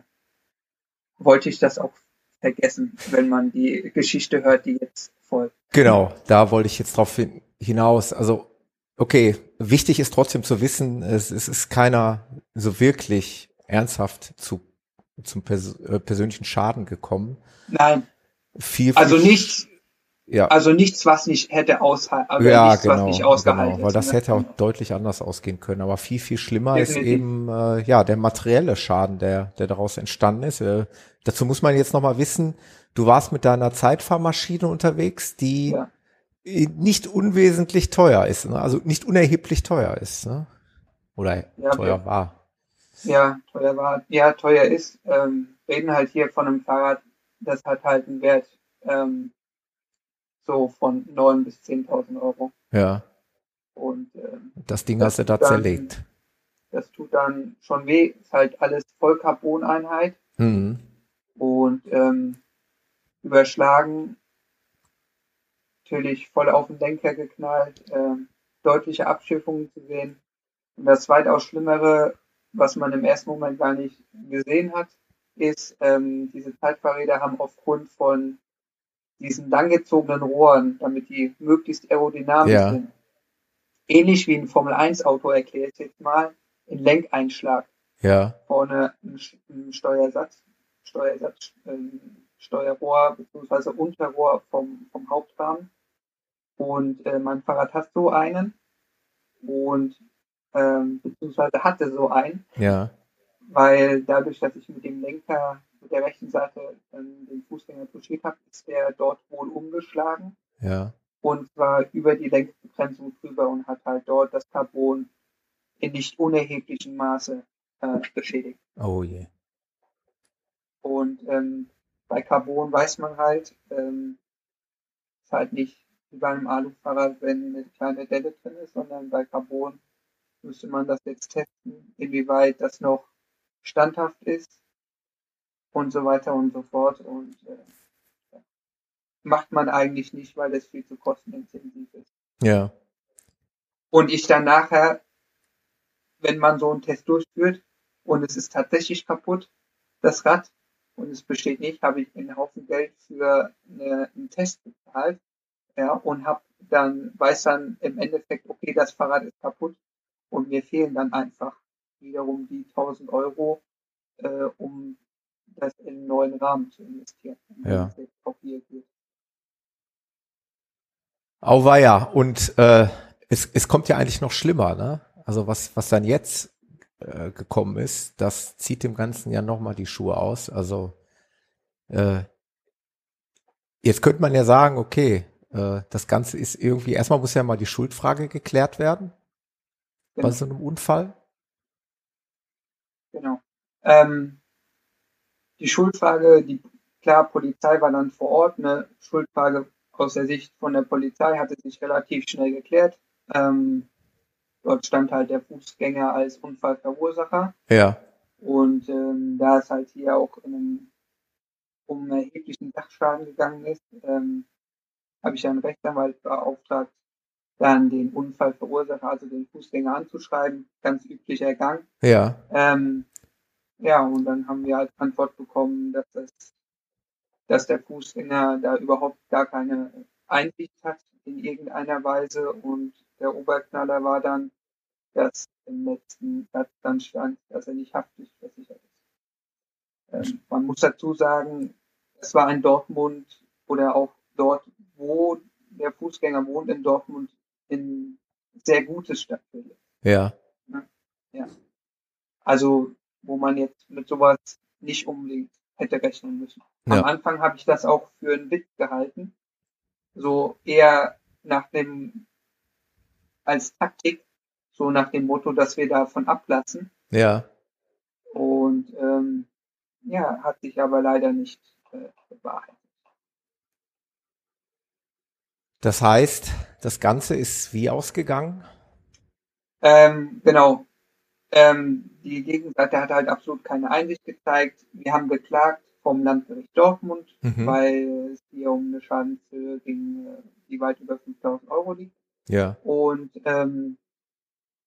wollte ich das auch vergessen, wenn man die Geschichte hört, die jetzt folgt. Genau, da wollte ich jetzt drauf hinaus. Also, okay, wichtig ist trotzdem zu wissen, es, es ist keiner so wirklich ernsthaft zu, zum pers äh, persönlichen Schaden gekommen. Nein. Viel, also viel, nichts, ja. also nichts, was nicht hätte aushalten, ja, nichts, genau, was nicht ausgehalten genau, weil das ist. hätte auch deutlich anders ausgehen können. Aber viel, viel schlimmer Definitiv. ist eben äh, ja der materielle Schaden, der, der daraus entstanden ist. Äh, dazu muss man jetzt nochmal wissen, du warst mit deiner Zeitfahrmaschine unterwegs, die Ja. nicht unwesentlich teuer ist, ne? also nicht unerheblich teuer ist, ne? Oder Ja, teuer war. Ja, teuer war, ja, teuer ist. Ähm, reden halt hier von einem Fahrrad, das hat halt einen Wert ähm, so von 9.000 bis 10.000 Euro. Ja, Und ähm, das Ding Das hast du da dann- zerlegt. das tut dann schon weh. Ist halt alles Vollcarbon-Einheit Mhm. und ähm, überschlagen. Natürlich voll auf den Lenker geknallt, ähm, deutliche Abschiffungen zu sehen. Und das weitaus Schlimmere, was man im ersten Moment gar nicht gesehen hat, ist, ähm, diese Zeitfahrräder haben aufgrund von diesen langgezogenen Rohren, damit die möglichst aerodynamisch Ja. sind, ähnlich wie ein Formel-1-Auto erkläre ich jetzt mal, einen Lenkeinschlag Ja, vorne ein Steuersatz, Steuersatz, ähm, Steuerrohr bzw. Unterrohr vom, vom Hauptrahmen. Und äh, mein Fahrrad hat so einen und ähm, beziehungsweise hatte so einen, ja, weil dadurch, dass ich mit dem Lenker mit der rechten Seite ähm, den Fußgänger touchiert habe, ist der dort wohl umgeschlagen ja. und zwar über die Längsbegrenzung drüber und hat halt dort das Carbon in nicht unerheblichem Maße äh, beschädigt. Oh je. Und ähm, bei Carbon weiß man halt, ähm, ist halt nicht wie bei einem Alufahrrad, wenn eine kleine Delle drin ist, sondern bei Carbon müsste man das jetzt testen, inwieweit das noch standhaft ist und so weiter und so fort. Und äh, ja. macht man eigentlich nicht, weil das viel zu kostenintensiv ist. Ja, Und ich dann nachher, wenn man so einen Test durchführt und es ist tatsächlich kaputt, das Rad, und es besteht nicht, habe ich einen Haufen Geld für eine, einen Test bezahlt, ja, und habe dann, weiß dann im Endeffekt, okay, das Fahrrad ist kaputt und mir fehlen dann einfach wiederum die 1000 Euro, äh, um das in einen neuen Rahmen zu investieren. Ja. auch hier geht. Auweia. Und äh, es, es kommt ja eigentlich noch schlimmer, ne? Also was, was dann jetzt äh, gekommen ist, das zieht dem Ganzen ja nochmal die Schuhe aus. Also äh, jetzt könnte man ja sagen, okay, äh, das Ganze ist irgendwie, erstmal muss ja mal die Schuldfrage geklärt werden bei Genau. so einem Unfall. Genau. Ähm, die Schuldfrage, die klar, Polizei war dann vor Ort. Eine Schuldfrage aus der Sicht von der Polizei hatte sich relativ schnell geklärt. Ähm, dort stand halt der Fußgänger als Unfallverursacher. Ja, Und ähm, da es halt hier auch in einem, um einen erheblichen Sachschaden gegangen ist, ähm, habe ich einen Rechtsanwalt beauftragt, dann den Unfallverursacher, also den Fußgänger anzuschreiben. Ganz üblicher Gang. ja, Ähm, ja, und dann haben wir als Antwort bekommen, dass das, dass der Fußgänger da überhaupt gar keine Einsicht hat in irgendeiner Weise und der Oberknaller war dann, dass im letzten Satz dann stand, dass er nicht haftpflichtversichert ist. Ähm, man muss dazu sagen, es war in Dortmund oder auch dort, wo der Fußgänger wohnt, in Dortmund, in sehr gutes Stadtviertel. ja, Also, wo man jetzt mit sowas nicht unbedingt hätte rechnen müssen. Am Ja. Anfang habe ich das auch für einen Witz gehalten. so eher nach dem, als Taktik, so nach dem Motto, dass wir davon ablassen. Ja. Und ähm, ja, hat sich aber leider nicht äh, bewahrheitet. Das heißt, das Ganze ist wie ausgegangen? Ähm, genau. Ähm, die Gegenseite hat halt absolut keine Einsicht gezeigt. Wir haben geklagt vom Landgericht Dortmund, Mhm. weil es hier um eine Schadenshöhe ging, die weit über 5000 Euro liegt. Ja. Und ähm,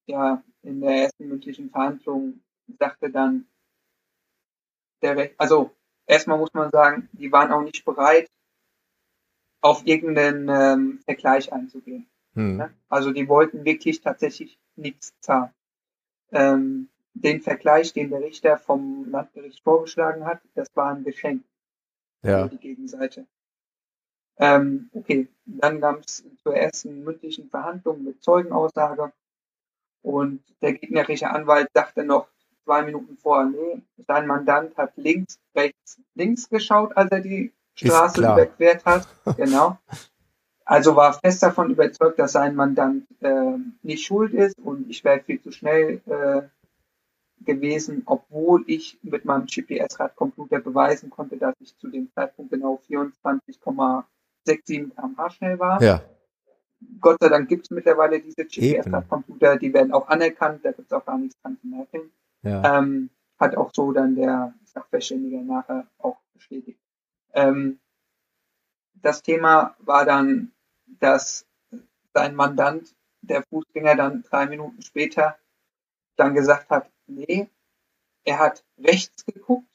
ja, in der ersten mündlichen Verhandlung sagte dann der Recht, also erstmal muss man sagen, die waren auch nicht bereit, auf irgendeinen ähm, Vergleich einzugehen. Hm. Ne? Also die wollten wirklich tatsächlich nichts zahlen. Ähm, den Vergleich, den der Richter vom Landgericht vorgeschlagen hat, das war ein Geschenk Ja. für die Gegenseite. Ähm, okay, dann kam es zur ersten mündlichen Verhandlung mit Zeugenaussage und der gegnerische Anwalt sagte noch zwei Minuten vorher, nee, sein Mandant hat links, rechts, links geschaut, als er die Straße überquert hat. Genau. Also war fest davon überzeugt, dass sein Mandant äh, nicht schuld ist und ich wäre viel zu schnell äh, gewesen, obwohl ich mit meinem GPS-Radcomputer beweisen konnte, dass ich zu dem Zeitpunkt genau 24,67 km/h schnell war. Ja. Gott sei Dank gibt es mittlerweile diese GPS-Radcomputer, die werden auch anerkannt, da gibt es auch gar nichts dran zu merken. Ja. Ähm, hat auch so dann der Sachverständige nachher auch bestätigt. Ähm, das Thema war dann, dass sein Mandant, der Fußgänger, dann drei Minuten später dann gesagt hat, nee, er hat rechts geguckt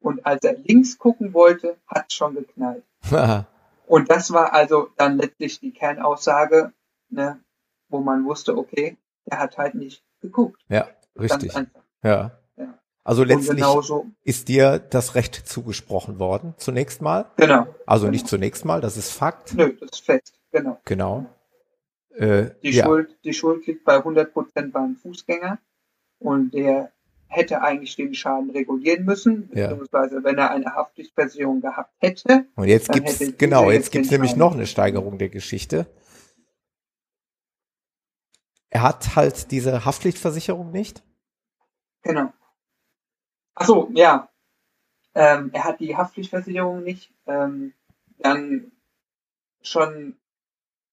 und als er links gucken wollte, hat es schon geknallt. Und das war also dann letztlich die Kernaussage, ne, wo man wusste, okay, der hat halt nicht geguckt. ja, Ganz richtig. einfach. Ja. Ja. Also letztlich ist dir das Recht zugesprochen worden, zunächst mal. genau. Also Genau. nicht zunächst mal, das ist Fakt. Nö, das ist fest, genau. Genau. Äh, Die, ja. Schuld, die Schuld liegt bei 100 Prozent beim Fußgänger und der hätte eigentlich den Schaden regulieren müssen, Ja. beziehungsweise wenn er eine Haftpflichtversicherung gehabt hätte, Und jetzt gibt's, hätte genau, jetzt jetzt gibt's den nämlich noch eine Steigerung der Geschichte. Er hat halt diese Haftpflichtversicherung nicht. Genau. Ach so, ja. Ähm, er hat die Haftpflichtversicherung nicht. Ähm, dann schon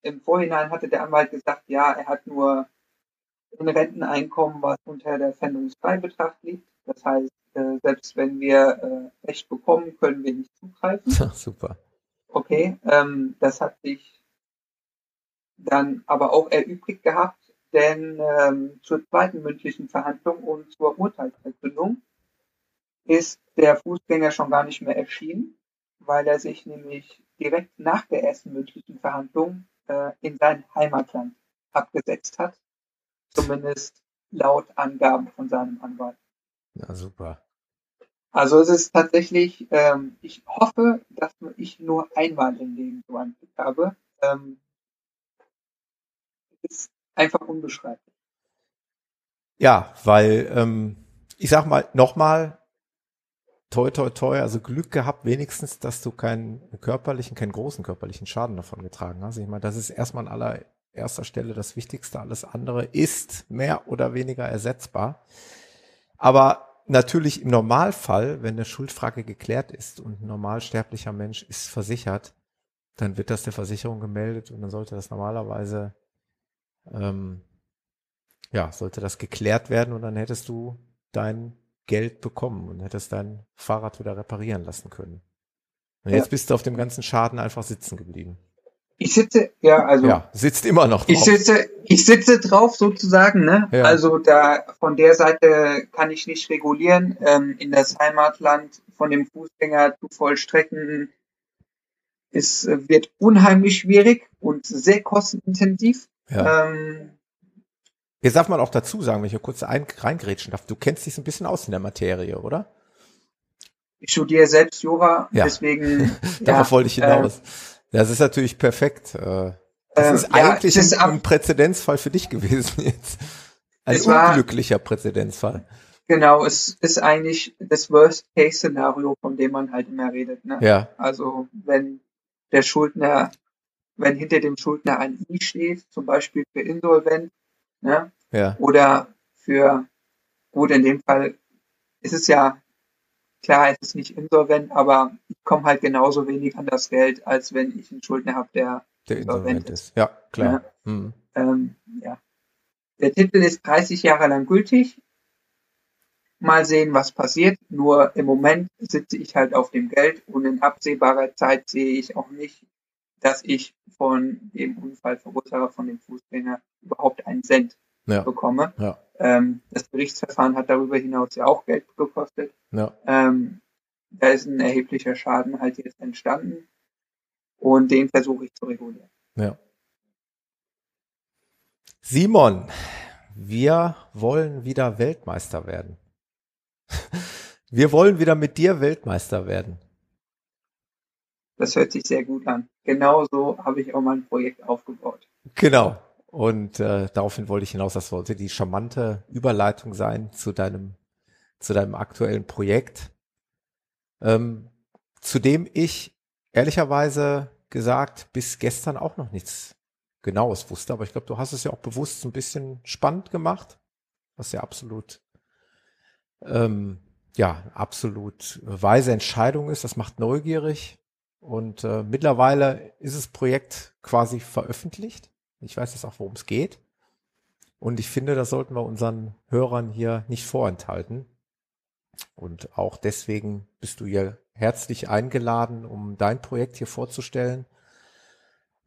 im Vorhinein hatte der Anwalt gesagt, ja, er hat nur ein Renteneinkommen, was unter der Pfändungsfreibetracht liegt. Das heißt, äh, selbst wenn wir äh, Recht bekommen, können wir nicht zugreifen. Super. Okay, ähm, das hat sich dann aber auch erübrigt gehabt, denn ähm, zur zweiten mündlichen Verhandlung und zur Urteilsverkündung ist der Fußgänger schon gar nicht mehr erschienen, weil er sich nämlich direkt nach der ersten mündlichen Verhandlung äh, in sein Heimatland abgesetzt hat, zumindest laut Angaben von seinem Anwalt. Ja, super. Also es ist tatsächlich, ähm, ich hoffe, dass ich nur einmal im Leben so einen Glück habe. Ähm, es ist einfach unbeschreiblich. Ja, weil, ähm, ich sag mal, nochmal, toi, toi, toi, also Glück gehabt wenigstens, dass du keinen körperlichen, keinen großen körperlichen Schaden davon getragen hast. Ich meine, das ist erstmal an allererster Stelle das Wichtigste. Alles andere ist mehr oder weniger ersetzbar. Aber natürlich im Normalfall, wenn eine Schuldfrage geklärt ist und ein normalsterblicher Mensch ist versichert, dann wird das der Versicherung gemeldet und dann sollte das normalerweise ähm, ja, sollte das geklärt werden und dann hättest du dein Geld bekommen und hättest dein Fahrrad wieder reparieren lassen können. Und Ja. jetzt bist du auf dem ganzen Schaden einfach sitzen geblieben. Ich sitze, ja, also Ja, sitzt immer noch ich drauf. sitze, ich sitze drauf sozusagen, ne? Ja. Also da von der Seite kann ich nicht regulieren. Ähm, in das Heimatland von dem Fußgänger zu vollstrecken äh, wird unheimlich schwierig und sehr kostenintensiv. Ja. Ähm, Jetzt darf man auch dazu sagen, wenn ich hier kurz ein, reingrätschen darf, du kennst dich so ein bisschen aus in der Materie, oder? ich studiere selbst Jura, Ja. deswegen Darauf ja, wollte ich äh, hinaus. das ist natürlich perfekt. Äh, Das Ähm, ist ja, eigentlich es ist ein, ein Präzedenzfall für dich gewesen jetzt. Ein Es war- unglücklicher Präzedenzfall. Genau, es ist eigentlich das Worst-Case-Szenario, von dem man halt immer redet. Ne? Ja, Also wenn der Schuldner wenn hinter dem Schuldner ein I steht, zum Beispiel für insolvent, ne? Ja. Oder für, gut, in dem Fall ist es ja klar, es ist nicht insolvent, aber ich komme halt genauso wenig an das Geld, als wenn ich einen Schuldner habe, der, Der insolvent ist. Ja, klar. Hm. ähm, ja. Der Titel ist 30 Jahre lang gültig. Mal sehen, was passiert. Nur im Moment sitze ich halt auf dem Geld und in absehbarer Zeit sehe ich auch nicht, dass ich von dem Unfallverursacher, von dem Fußgänger überhaupt einen Cent Ja. bekomme. Ja. Ähm, das Gerichtsverfahren hat darüber hinaus ja auch Geld gekostet. Ja. Ähm, da ist ein erheblicher Schaden halt jetzt entstanden und den versuche ich zu regulieren. Ja. Simon, wir wollen wieder Weltmeister werden. Wir wollen wieder mit dir Weltmeister werden. Das hört sich sehr gut an. Genauso habe ich auch mein Projekt aufgebaut. Genau. Und äh, daraufhin wollte ich hinaus, das sollte die charmante Überleitung sein zu deinem, zu deinem aktuellen Projekt, ähm, zu dem ich ehrlicherweise gesagt bis gestern auch noch nichts Genaues wusste. Aber ich glaube, du hast es ja auch bewusst ein bisschen spannend gemacht, was ja absolut ähm, ja absolut weise Entscheidung ist. Das macht neugierig. Und äh, mittlerweile ist das Projekt quasi veröffentlicht. Ich weiß jetzt auch, worum es geht. Und ich finde, das sollten wir unseren Hörern hier nicht vorenthalten. Und auch deswegen bist du hier herzlich eingeladen, um dein Projekt hier vorzustellen.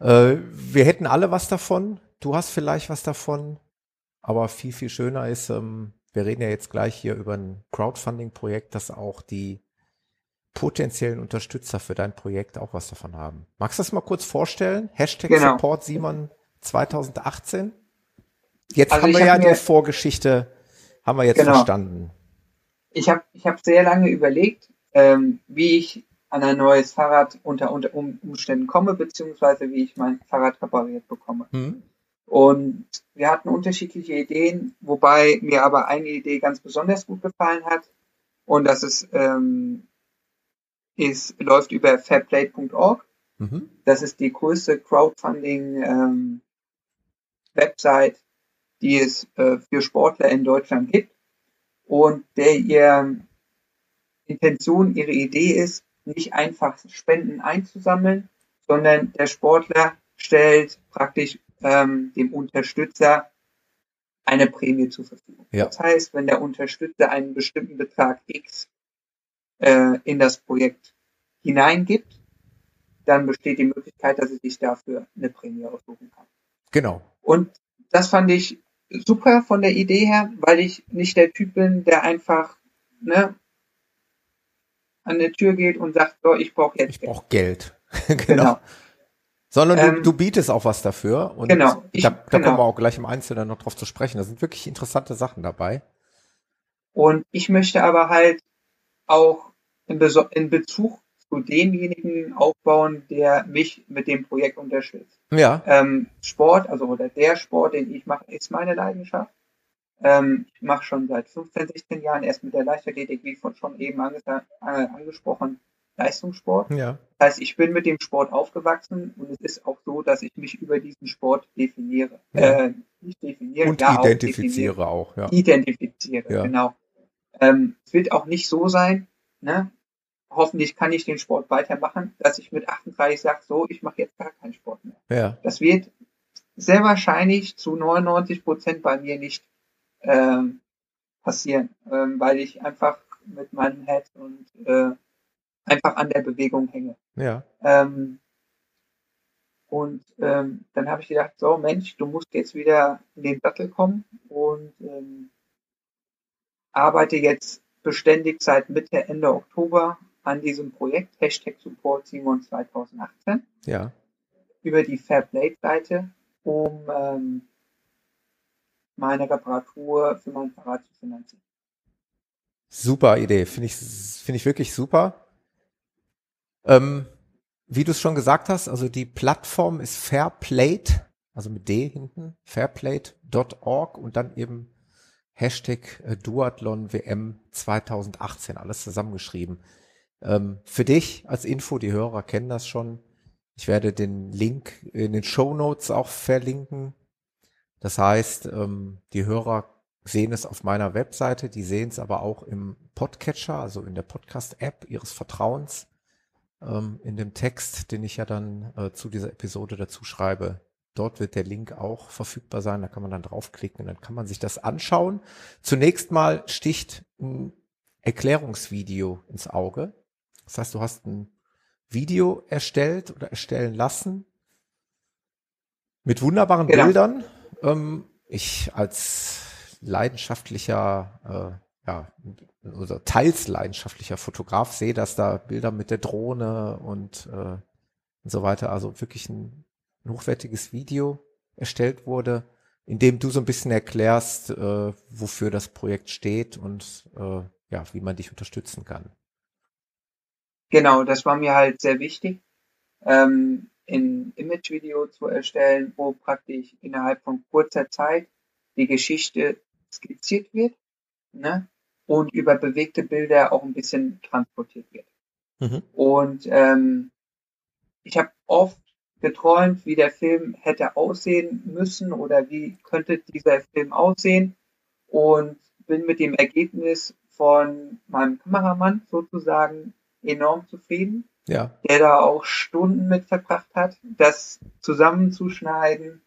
Äh, wir hätten alle was davon. Du hast vielleicht was davon. Aber viel, viel schöner ist, ähm, wir reden ja jetzt gleich hier über ein Crowdfunding-Projekt, dass auch die potenziellen Unterstützer für dein Projekt auch was davon haben. Magst du das mal kurz vorstellen? Hashtag Genau. Support Simon 2018. Jetzt Also haben wir ja hab die Vorgeschichte, haben wir jetzt Genau. verstanden. Ich habe ich hab sehr lange überlegt, ähm, wie ich an ein neues Fahrrad unter, unter Um- Umständen komme, beziehungsweise wie ich mein Fahrrad repariert bekomme. Hm? Und wir hatten unterschiedliche Ideen, wobei mir aber eine Idee ganz besonders gut gefallen hat. Und das ist, ähm, ist läuft über fairplay.org. Mhm. Das ist die größte Crowdfunding-Website, die es äh, für Sportler in Deutschland gibt. Und der ihr Intention, ihre Idee ist, nicht einfach Spenden einzusammeln, sondern der Sportler stellt praktisch ähm, dem Unterstützer eine Prämie zur Verfügung. Ja. Das heißt, wenn der Unterstützer einen bestimmten Betrag X äh, in das Projekt hineingibt, dann besteht die Möglichkeit, dass er sich dafür eine Prämie aussuchen kann. Genau. Und das fand ich super von der Idee her, weil ich nicht der Typ bin, der einfach ne, an der Tür geht und sagt, so, ich brauche jetzt Ich brauche Geld. genau. Genau. Sondern du, Ähm, du bietest auch was dafür. Und Genau. Ich- da, da genau. kommen wir auch gleich im Einzelnen noch drauf zu sprechen. Da sind wirklich interessante Sachen dabei. Und ich möchte aber halt auch in, Beso in Bezug zu demjenigen aufbauen, der mich mit dem Projekt unterstützt. Ja. Ähm, Sport, also oder der Sport, den ich mache, ist meine Leidenschaft. Ähm, ich mache schon seit 15, 16 Jahren erst mit der Leichtathletik, wie von schon eben ange äh, angesprochen, Leistungssport. Ja. Das heißt, ich bin mit dem Sport aufgewachsen und es ist auch so, dass ich mich über diesen Sport definiere. Ja. Äh, nicht definiere, Und ja, auch identifiziere auch, ja. identifiziere, Ja. genau. Ähm, es wird auch nicht so sein, ne? Hoffentlich kann ich den Sport weitermachen, dass ich mit 38 sage, so, ich mache jetzt gar keinen Sport mehr. Ja. Das wird sehr wahrscheinlich zu 99 Prozent bei mir nicht ähm, passieren, ähm, weil ich einfach mit meinem Head und äh, einfach an der Bewegung hänge. Ja. Ähm, und ähm, dann habe ich gedacht, so Mensch, du musst jetzt wieder in den Sattel kommen und ähm, arbeite jetzt beständig seit Mitte, Ende Oktober an diesem Projekt, Hashtag Support Simon 2018, Ja. über die Fairplay-Seite, um ähm, meine Reparatur für mein Fahrrad zu finanzieren. Super Idee. Finde ich, finde ich wirklich super. Ähm, wie du es schon gesagt hast, also die Plattform ist Fairplate, also mit D hinten, fairplate.org und dann eben Hashtag äh, Duathlon WM 2018, alles zusammengeschrieben. Ähm, für dich als Info, die Hörer kennen das schon, Ich werde den Link in den Show Notes auch verlinken. Das heißt, ähm, die Hörer sehen es auf meiner Webseite, die sehen es aber auch im Podcatcher, also in der Podcast-App ihres Vertrauens, ähm, in dem Text, den ich ja dann äh, zu dieser Episode dazu schreibe. Dort wird der Link auch verfügbar sein, da kann man dann draufklicken und dann kann man sich das anschauen. Zunächst mal sticht ein Erklärungsvideo ins Auge. Das heißt, du hast ein Video erstellt oder erstellen lassen mit wunderbaren genau. Bildern. Ähm, ich als leidenschaftlicher, äh, ja, oder teils leidenschaftlicher Fotograf sehe, dass da Bilder mit der Drohne und, äh, und so weiter, also wirklich ein, ein hochwertiges Video erstellt wurde, in dem du so ein bisschen erklärst, äh, wofür das Projekt steht und äh, ja, wie man dich unterstützen kann. Genau, das war mir halt sehr wichtig, ähm, ein Image-Video zu erstellen, wo praktisch innerhalb von kurzer Zeit die Geschichte skizziert wird ne? und über bewegte Bilder auch ein bisschen transportiert wird. Mhm. Und ähm, ich habe oft geträumt, wie der Film hätte aussehen müssen oder wie könnte dieser Film aussehen und bin mit dem Ergebnis von meinem Kameramann sozusagen enorm zufrieden. Ja. Der da auch Stunden mit verbracht hat, das zusammenzuschneiden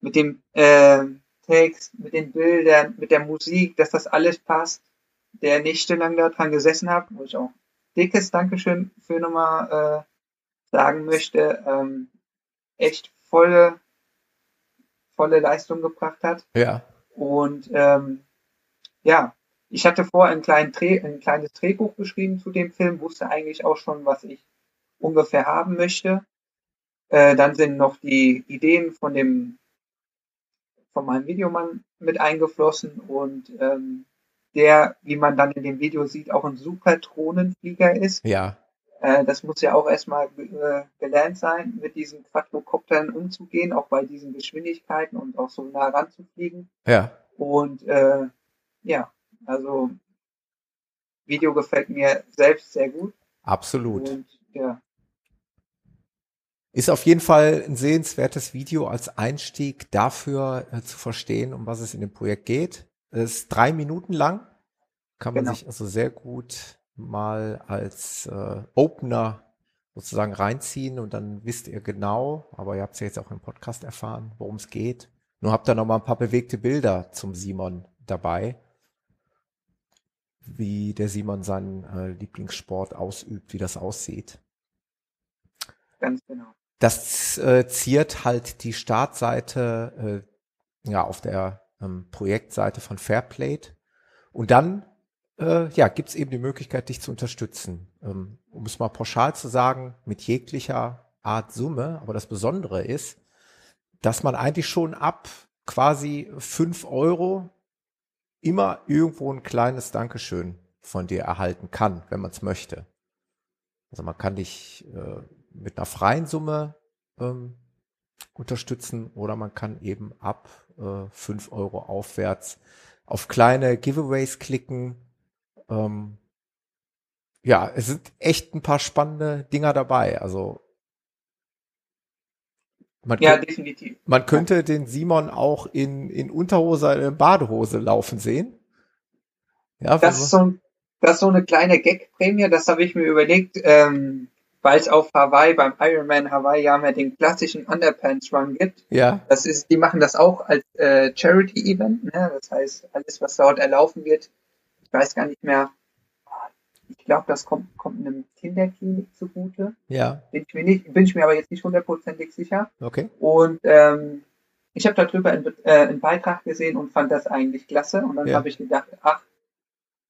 mit dem äh, Text, mit den Bildern, mit der Musik, dass das alles passt, der nächtelang daran gesessen hat, wo ich auch dickes Dankeschön für nochmal äh, sagen möchte, ähm, echt volle, volle Leistung gebracht hat. Ja. Und ähm, ja, ich hatte vorher ein, klein ein kleines Drehbuch geschrieben zu dem Film, wusste eigentlich auch schon, was ich ungefähr haben möchte. Äh, dann sind noch die Ideen von dem von meinem Videomann mit eingeflossen und ähm, der, wie man dann in dem Video sieht, auch ein super Drohnenflieger ist. Ja. Äh, das muss ja auch erstmal äh, gelernt sein, mit diesen Quadrocoptern umzugehen, auch bei diesen Geschwindigkeiten und auch so nah ranzufliegen. Ja. Und äh, ja, also Video gefällt mir selbst sehr gut. Absolut. Und ja, ist auf jeden Fall ein sehenswertes Video als Einstieg dafür äh, zu verstehen, um was es in dem Projekt geht. Es ist drei Minuten lang, kann man genau. sich also sehr gut mal als äh, Opener sozusagen reinziehen und dann wisst ihr genau, aber ihr habt es ja jetzt auch im Podcast erfahren, worum es geht. Nur habt ihr noch mal ein paar bewegte Bilder zum Simon dabei, wie der Simon seinen äh, Lieblingssport ausübt, wie das aussieht. Ganz genau. Das äh, ziert halt die Startseite äh, ja auf der ähm, Projektseite von Fairplate. Und dann äh, ja, gibt es eben die Möglichkeit, dich zu unterstützen. Ähm, um es mal pauschal zu sagen, mit jeglicher Art Summe. Aber das Besondere ist, dass man eigentlich schon ab quasi fünf Euro immer irgendwo ein kleines Dankeschön von dir erhalten kann, wenn man es möchte. Also man kann dich äh, mit einer freien Summe ähm, unterstützen oder man kann eben ab äh, 5 Euro aufwärts auf kleine Giveaways klicken. Ähm, ja, es sind echt ein paar spannende Dinger dabei. Also man, ja, könnte, definitiv. man könnte ja. den Simon auch in, in Unterhose, in Badehose laufen sehen. Ja, das, ist so, das ist so eine kleine Gag-Prämie, das habe ich mir überlegt. Ähm, weil es auf Hawaii beim Ironman Hawaii ja mehr den klassischen Underpants Run gibt. Ja. Das ist, die machen das auch als äh, Charity Event. Ne? Das heißt, alles, was dort erlaufen wird, ich weiß gar nicht mehr. Ich glaube, das kommt, kommt einem Kinderklinik zugute. Ja. Bin ich mir nicht, bin ich mir aber jetzt nicht hundertprozentig sicher. Okay. Und ähm, ich habe darüber einen, äh, einen Beitrag gesehen und fand das eigentlich klasse. Und dann ja. habe ich gedacht, ach,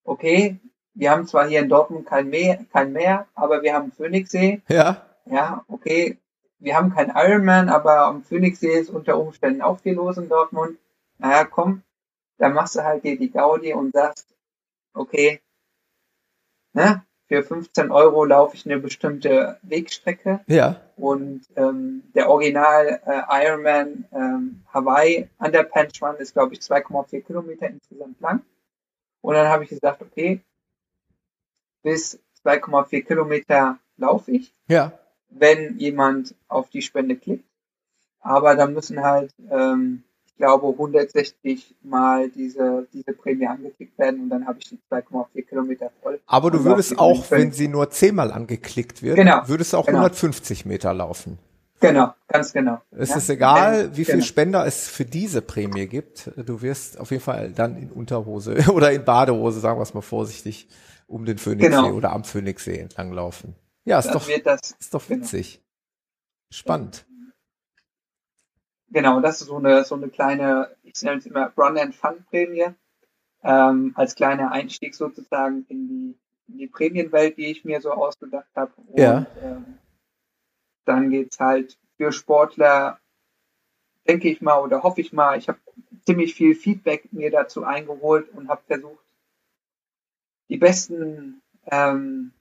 okay, wir haben zwar hier in Dortmund kein Meer, kein Meer, aber wir haben Phoenixsee. Ja. Ja, okay. Wir haben kein Ironman, aber am Phoenixsee ist unter Umständen auch viel los in Dortmund. Naja, komm, dann machst du halt dir die Gaudi und sagst, okay, ne, für 15 Euro laufe ich eine bestimmte Wegstrecke. Ja. Und ähm, der Original äh, Ironman ähm, Hawaii Underpants Run ist, glaube ich, 2,4 Kilometer insgesamt lang. Und dann habe ich gesagt, okay, bis 2,4 Kilometer laufe ich. Ja. wenn jemand auf die Spende klickt. Aber dann müssen halt, ähm, glaube, 160 mal diese, diese Prämie angeklickt werden und dann habe ich die 2,4 Kilometer voll. Aber du würdest auch, wenn sie nur zehnmal angeklickt wird, genau, würdest auch genau. 150 Meter laufen. Genau, ganz genau. Es ja? ist egal, wie viel genau. Spender es für diese Prämie gibt. Du wirst auf jeden Fall dann in Unterhose oder in Badehose, sagen wir es mal vorsichtig, um den Phoenixsee genau. oder am Phoenixsee entlang laufen. Ja, ist doch, das, ist doch genau. witzig. Spannend. Genau, das ist so eine, so eine kleine, ich nenne es immer Run and Fun Prämie, ähm, als kleiner Einstieg sozusagen in die, in die Prämienwelt, die ich mir so ausgedacht habe. Und, ja. Ähm, dann geht's halt für Sportler, denke ich mal oder hoffe ich mal, ich habe ziemlich viel Feedback mir dazu eingeholt und habe versucht, die besten, ähm,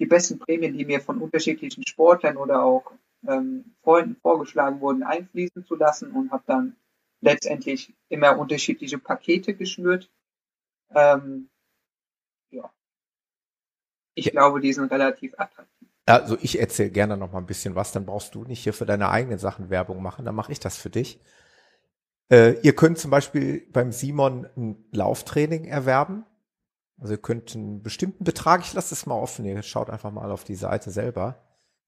die besten Prämien, die mir von unterschiedlichen Sportlern oder auch ähm, Freunden vorgeschlagen wurden, einfließen zu lassen und habe dann letztendlich immer unterschiedliche Pakete geschnürt. Ähm, ja. Ich glaube, die sind relativ attraktiv. Also ich erzähle gerne noch mal ein bisschen was, dann brauchst du nicht hier für deine eigenen Sachen Werbung machen, dann mache ich das für dich. Äh, ihr könnt zum Beispiel beim Simon ein Lauftraining erwerben. Also ihr könnt einen bestimmten Betrag, ich lasse es mal offen, ihr schaut einfach mal auf die Seite selber.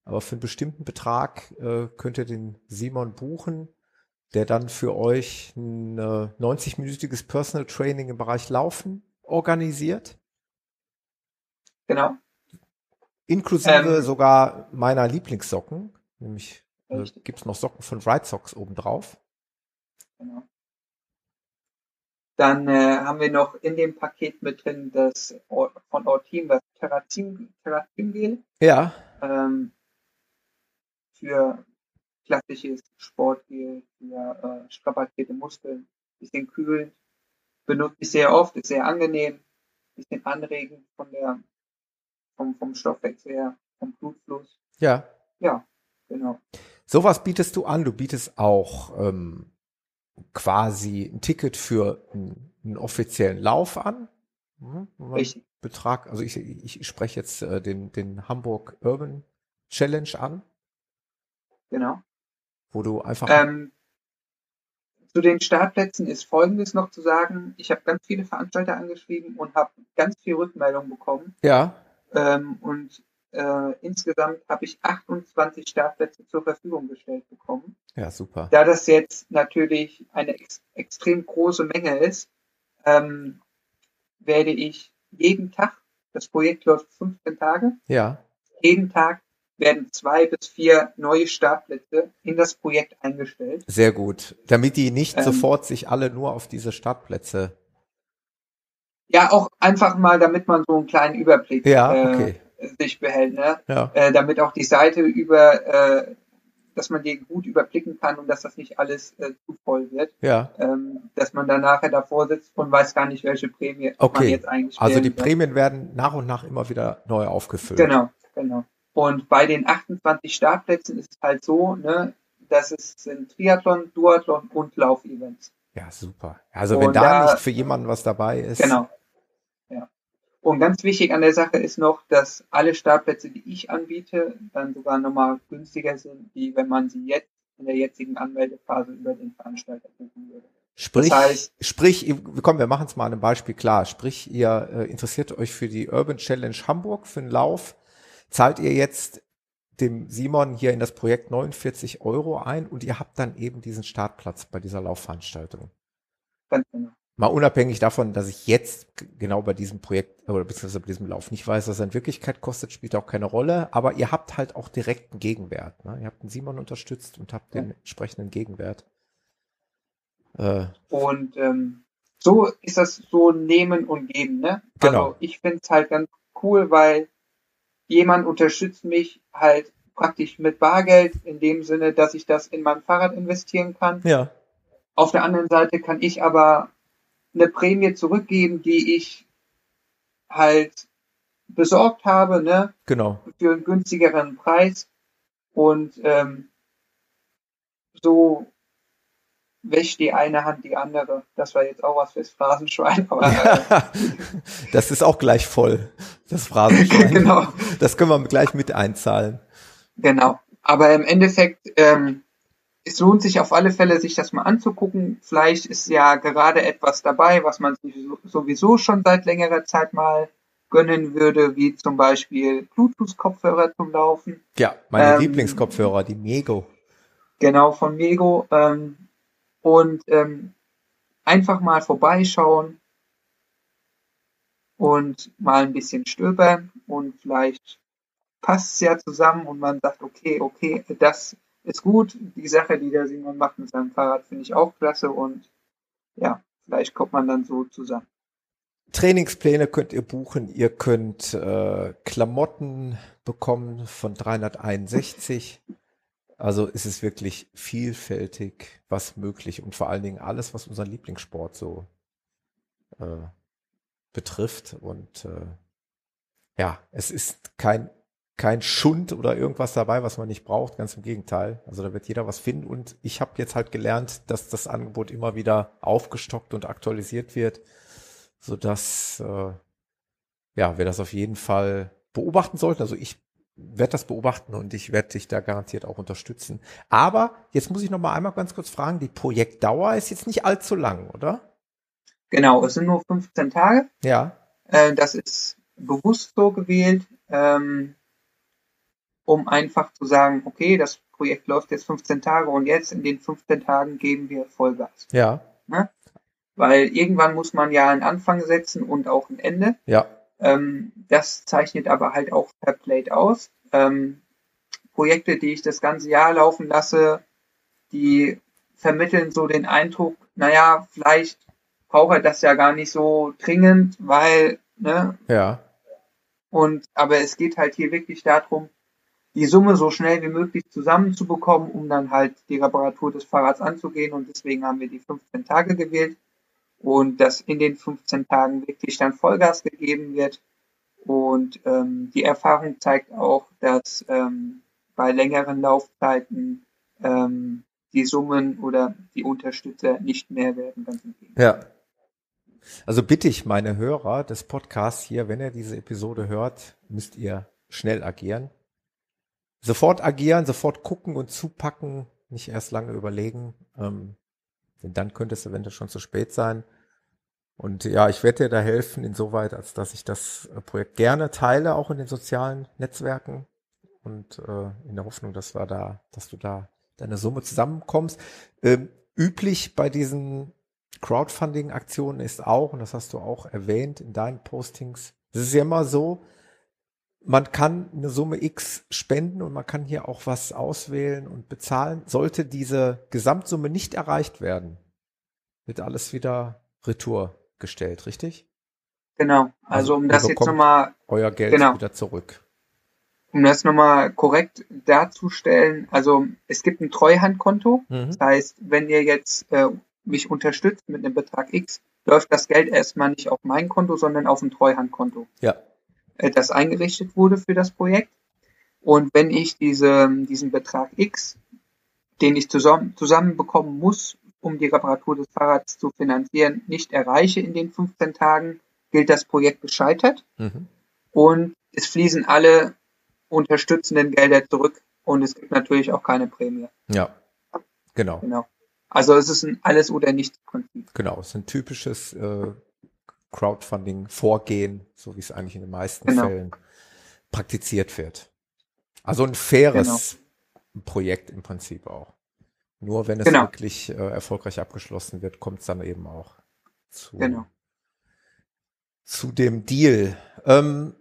Aber für einen bestimmten Betrag äh, könnt ihr den Simon buchen, der dann für euch ein äh, 90-minütiges Personal Training im Bereich Laufen organisiert. Genau. Inklusive ähm, sogar meiner Lieblingssocken. Nämlich äh, gibt es noch Socken von Ride Socks obendrauf. Genau. Dann äh, haben wir noch in dem Paket mit drin das von Our Team das Terrazin, Terrazin Ja. Ähm, für klassisches Sportgel, für äh, strapazierte Muskeln, bisschen kühlend. Benutze ich sehr oft, ist sehr angenehm, bisschen anregend von der vom, vom Stoffwechsel her, vom Blutfluss. Ja. Ja, genau. Sowas bietest du an. Du bietest auch ähm, quasi ein Ticket für einen, einen offiziellen Lauf an. Mhm, Richtig. Betrag, also ich, ich spreche jetzt äh, den, den Hamburg Urban Challenge an. Genau. Wo du einfach. Ähm, zu den Startplätzen ist Folgendes noch zu sagen. Ich habe ganz viele Veranstalter angeschrieben und habe ganz viel Rückmeldung bekommen. Ja. Ähm, und äh, insgesamt habe ich 28 Startplätze zur Verfügung gestellt bekommen. Ja, super. Da das jetzt natürlich eine ex extrem große Menge ist, ähm, werde ich jeden Tag, das Projekt läuft 15 Tage, ja. jeden Tag werden zwei bis vier neue Startplätze in das Projekt eingestellt. Sehr gut. Damit die nicht ähm, sofort sich alle nur auf diese Startplätze ja, auch einfach mal, damit man so einen kleinen Überblick ja, okay. äh, sich behält, ne? Ja. Äh, damit auch die Seite über, äh, dass man die gut überblicken kann und dass das nicht alles äh, zu voll wird. Ja. Ähm, dass man dann nachher davor sitzt und weiß gar nicht, welche Prämie okay. man jetzt eigentlich Also die Prämien werden nach und nach immer wieder neu aufgefüllt. Genau, genau. Und bei den 28 Startplätzen ist es halt so, ne, dass es sind Triathlon, Duathlon und Laufevents. Ja, super. Also wenn da, da nicht für jemanden was dabei ist. Genau. Und ganz wichtig an der Sache ist noch, dass alle Startplätze, die ich anbiete, dann sogar nochmal günstiger sind, wie wenn man sie jetzt in der jetzigen Anmeldephase über den Veranstalter buchen würde. Sprich, das heißt, sprich, komm, wir machen es mal an einem Beispiel klar. Sprich, ihr äh, interessiert euch für die Urban Challenge Hamburg, für den Lauf. Zahlt ihr jetzt dem Simon hier in das Projekt 49 Euro ein und ihr habt dann eben diesen Startplatz bei dieser Laufveranstaltung. Ganz genau. Mal unabhängig davon, dass ich jetzt genau bei diesem Projekt oder beziehungsweise bei diesem Lauf nicht weiß, was er in Wirklichkeit kostet, spielt auch keine Rolle. Aber ihr habt halt auch direkten Gegenwert. Ne? Ihr habt den Simon unterstützt und habt den entsprechenden Gegenwert. Äh, und ähm, so ist das so Nehmen und Geben. Ne? Genau. Also ich finde es halt ganz cool, weil jemand unterstützt mich halt praktisch mit Bargeld in dem Sinne, dass ich das in mein Fahrrad investieren kann. Ja. Auf der anderen Seite kann ich aber eine Prämie zurückgeben, die ich halt besorgt habe, ne? Genau. Für einen günstigeren Preis. Und ähm, so wäscht die eine Hand die andere. Das war jetzt auch was fürs Phrasenschwein. Aber, äh, das ist auch gleich voll, das Phrasenschwein. genau. Das können wir gleich mit einzahlen. Genau. Aber im Endeffekt, ähm, es lohnt sich auf alle Fälle, sich das mal anzugucken. Vielleicht ist ja gerade etwas dabei, was man sich sowieso schon seit längerer Zeit mal gönnen würde, wie zum Beispiel Bluetooth-Kopfhörer zum Laufen. Ja, meine ähm, Lieblingskopfhörer, die Mego. Genau, von Mego. Ähm, und ähm, einfach mal vorbeischauen und mal ein bisschen stöbern und vielleicht passt es ja zusammen und man sagt, okay, okay, das ist gut. Die Sache, die der Simon macht mit seinem Fahrrad, finde ich auch klasse und ja, vielleicht kommt man dann so zusammen. Trainingspläne könnt ihr buchen. Ihr könnt äh, Klamotten bekommen von 361. Also ist es wirklich vielfältig, was möglich und vor allen Dingen alles, was unseren Lieblingssport so äh, betrifft. Und äh, ja, es ist kein kein Schund oder irgendwas dabei, was man nicht braucht, ganz im Gegenteil. Also da wird jeder was finden und ich habe jetzt halt gelernt, dass das Angebot immer wieder aufgestockt und aktualisiert wird, so dass äh, ja wir das auf jeden Fall beobachten sollten. Also ich werde das beobachten und ich werde dich da garantiert auch unterstützen. Aber jetzt muss ich noch mal einmal ganz kurz fragen: Die Projektdauer ist jetzt nicht allzu lang, oder? Genau, es sind nur 15 Tage. Ja. Äh, das ist bewusst so gewählt, ähm, um einfach zu sagen, okay, das Projekt läuft jetzt 15 Tage und jetzt in den 15 Tagen geben wir Vollgas. Ja. Ne? Weil irgendwann muss man ja einen Anfang setzen und auch ein Ende. Ja. Ähm, das zeichnet aber halt auch per Plate aus. Ähm, Projekte, die ich das ganze Jahr laufen lasse, die vermitteln so den Eindruck, naja, vielleicht braucht er das ja gar nicht so dringend, weil, ne? Ja. Und, aber es geht halt hier wirklich darum, die Summe so schnell wie möglich zusammenzubekommen, um dann halt die Reparatur des Fahrrads anzugehen. Und deswegen haben wir die 15 Tage gewählt und dass in den 15 Tagen wirklich dann Vollgas gegeben wird. Und ähm, die Erfahrung zeigt auch, dass ähm, bei längeren Laufzeiten ähm, die Summen oder die Unterstützer nicht mehr werden. Ganz im Ja. Also bitte ich meine Hörer des Podcasts hier, wenn ihr diese Episode hört, müsst ihr schnell agieren. Sofort agieren, sofort gucken und zupacken, nicht erst lange überlegen. Ähm, denn dann könnte es eventuell schon zu spät sein. Und ja, ich werde dir da helfen, insoweit, als dass ich das äh, Projekt gerne teile, auch in den sozialen Netzwerken. Und äh, in der Hoffnung, dass wir da, dass du da deine Summe zusammenkommst. Ähm, üblich bei diesen Crowdfunding-Aktionen ist auch, und das hast du auch erwähnt in deinen Postings, es ist ja immer so, man kann eine Summe X spenden und man kann hier auch was auswählen und bezahlen. Sollte diese Gesamtsumme nicht erreicht werden, wird alles wieder retour gestellt, richtig? Genau. Also, also um das jetzt nochmal. Euer Geld genau. wieder zurück. Um das nochmal korrekt darzustellen, also es gibt ein Treuhandkonto. Mhm. Das heißt, wenn ihr jetzt äh, mich unterstützt mit einem Betrag X, läuft das Geld erstmal nicht auf mein Konto, sondern auf ein Treuhandkonto. Ja. Äh, das eingerichtet wurde für das Projekt. Und wenn ich diese, diesen Betrag X, den ich zusammen, zusammenbekommen muss, um die Reparatur des Fahrrads zu finanzieren, nicht erreiche in den 15 Tagen, gilt das Projekt gescheitert. Mhm. Und es fließen alle unterstützenden Gelder zurück und es gibt natürlich auch keine Prämie. Ja, genau. genau. Also es ist ein alles oder nichts Prinzip. Genau, es ist ein typisches äh, Crowdfunding-Vorgehen, so wie es eigentlich in den meisten genau. Fällen praktiziert wird. Also ein faires genau. Projekt im Prinzip auch. Nur wenn es genau. wirklich äh, erfolgreich abgeschlossen wird, kommt es dann eben auch zu, genau. zu dem Deal. Ähm,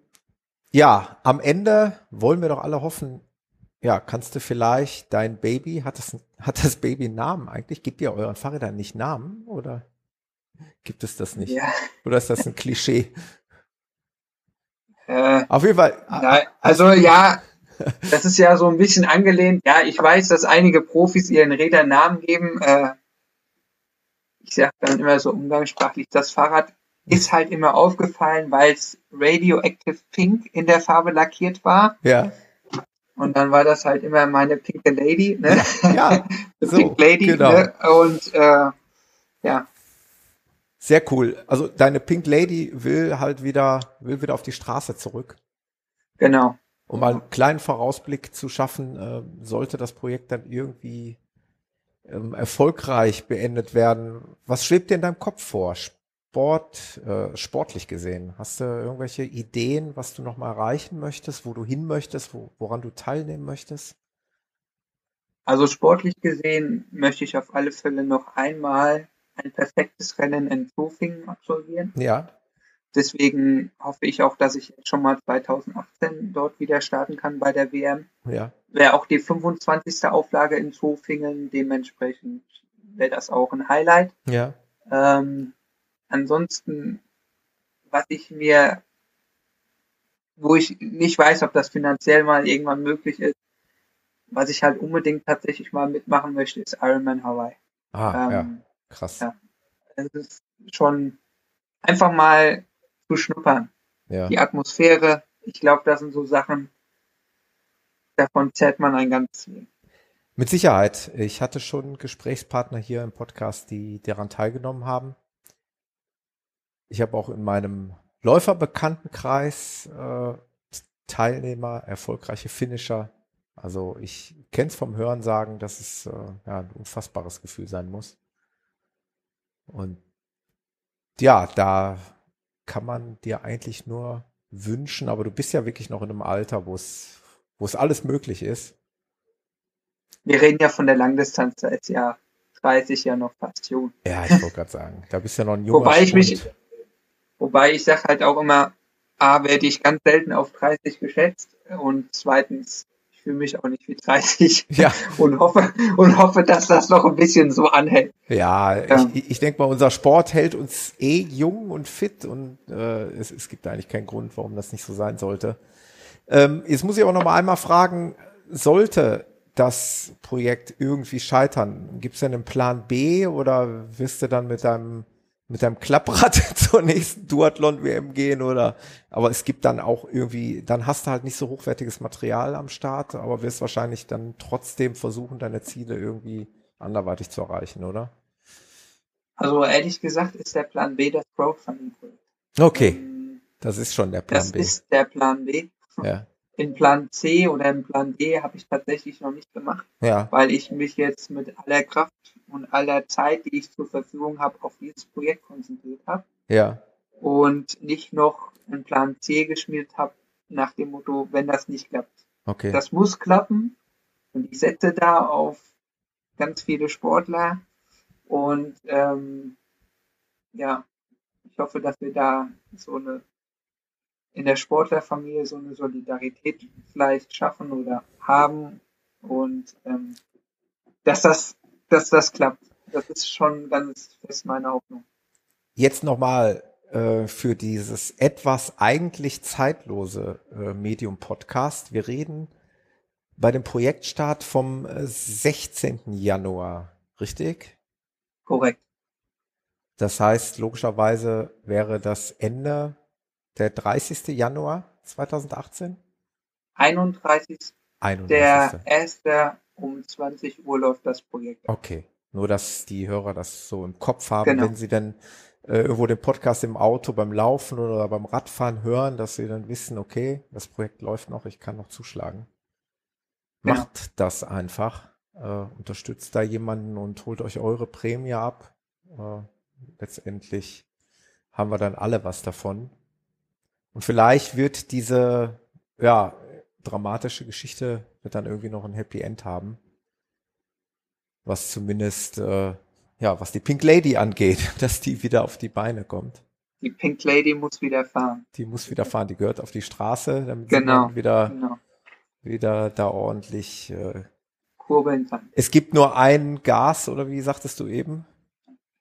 ja, am Ende wollen wir doch alle hoffen, ja, kannst du vielleicht dein Baby, hat das, hat das Baby einen Namen eigentlich? Gibt ihr euren Fahrrädern nicht Namen oder gibt es das nicht? Ja. Oder ist das ein Klischee? Äh, Auf jeden Fall. Nein, also ja, das ist ja so ein bisschen angelehnt. Ja, ich weiß, dass einige Profis ihren Rädern Namen geben. Äh, ich sage dann immer so umgangssprachlich, das Fahrrad ist halt immer aufgefallen, weil es Radioactive Pink in der Farbe lackiert war. Ja. Und dann war das halt immer meine pinke Lady, ne? Ja, so, Pink Lady, genau. ne? Und äh, ja. Sehr cool. Also deine Pink Lady will halt wieder, will wieder auf die Straße zurück. Genau. Um mal einen kleinen Vorausblick zu schaffen, äh, sollte das Projekt dann irgendwie ähm, erfolgreich beendet werden. Was schwebt dir in deinem Kopf vor? Sport, äh, sportlich gesehen. Hast du irgendwelche Ideen, was du noch mal erreichen möchtest, wo du hin möchtest, wo, woran du teilnehmen möchtest? Also sportlich gesehen möchte ich auf alle Fälle noch einmal ein perfektes Rennen in Zofingen absolvieren. Ja. Deswegen hoffe ich auch, dass ich jetzt schon mal 2018 dort wieder starten kann bei der WM. Ja. Wäre auch die 25. Auflage in Zofingen, dementsprechend wäre das auch ein Highlight. Ja. Ähm, ansonsten, was ich mir, wo ich nicht weiß, ob das finanziell mal irgendwann möglich ist, was ich halt unbedingt tatsächlich mal mitmachen möchte, ist Ironman Hawaii. Ah, ähm, ja, krass. Ja, es ist schon einfach mal zu schnuppern. Ja. Die Atmosphäre, ich glaube, das sind so Sachen, davon zählt man ein ganzes Leben. Mit Sicherheit. Ich hatte schon Gesprächspartner hier im Podcast, die daran teilgenommen haben. Ich habe auch in meinem Läuferbekanntenkreis äh, Teilnehmer, erfolgreiche Finisher. Also ich kenne es vom Hören sagen, dass es äh, ja, ein unfassbares Gefühl sein muss. Und ja, da kann man dir eigentlich nur wünschen, aber du bist ja wirklich noch in einem Alter, wo es, wo es alles möglich ist. Wir reden ja von der Langdistanz, da ist ja 30 ja noch fast jung. Ja, ich wollte gerade sagen, da bist du ja noch ein junger Wobei ich mich, wobei ich sage halt auch immer, A, werde ich ganz selten auf 30 geschätzt und zweitens, fühle mich auch nicht wie 30 ja. und hoffe und hoffe, dass das noch ein bisschen so anhält. Ja, ja. ich, ich denke mal, unser Sport hält uns eh jung und fit und äh, es, es gibt eigentlich keinen Grund, warum das nicht so sein sollte. Ähm, jetzt muss ich auch noch mal einmal fragen, sollte das Projekt irgendwie scheitern, gibt es denn einen Plan B oder wirst du dann mit deinem mit deinem Klapprad zur nächsten Duathlon-WM gehen oder, aber es gibt dann auch irgendwie, dann hast du halt nicht so hochwertiges Material am Start, aber wirst wahrscheinlich dann trotzdem versuchen, deine Ziele irgendwie anderweitig zu erreichen, oder? Also ehrlich gesagt ist der Plan B das Crowdfunding-Projekt. Okay, ähm, das ist schon der Plan das B. Das ist der Plan B. Ja in Plan C oder in Plan D habe ich tatsächlich noch nicht gemacht, ja. weil ich mich jetzt mit aller Kraft und aller Zeit, die ich zur Verfügung habe, auf dieses Projekt konzentriert habe. Ja. Und nicht noch einen Plan C geschmiert habe nach dem Motto, wenn das nicht klappt. Okay. Das muss klappen und ich setze da auf ganz viele Sportler und ähm, ja, ich hoffe, dass wir da so eine in der Sportlerfamilie so eine Solidarität vielleicht schaffen oder haben und ähm, dass das, dass das klappt. Das ist schon ganz fest meine Hoffnung. Jetzt nochmal äh, für dieses etwas eigentlich zeitlose äh, Medium-Podcast. Wir reden bei dem Projektstart vom 16. Äh, Januar, richtig? Korrekt. Das heißt, logischerweise wäre das Ende der 30. Januar 2018? 31. 31. Der erste um 20 Uhr läuft das Projekt. Okay. Nur, dass die Hörer das so im Kopf haben, Genau. wenn sie dann äh, irgendwo den Podcast im Auto beim Laufen oder beim Radfahren hören, dass sie dann wissen, okay, das Projekt läuft noch, ich kann noch zuschlagen. Genau. Macht das einfach. Äh, unterstützt da jemanden und holt euch eure Prämie ab. Äh, letztendlich haben wir dann alle was davon. Und vielleicht wird diese, ja, dramatische Geschichte wird dann irgendwie noch ein Happy End haben. Was zumindest, äh, ja, was die Pink Lady angeht, dass die wieder auf die Beine kommt. Die Pink Lady muss wieder fahren. Die muss wieder fahren, die gehört auf die Straße, damit Genau, sie wieder, Genau. wieder da ordentlich, äh, Kurbeln kann. es gibt nur ein Gas, oder wie sagtest du eben?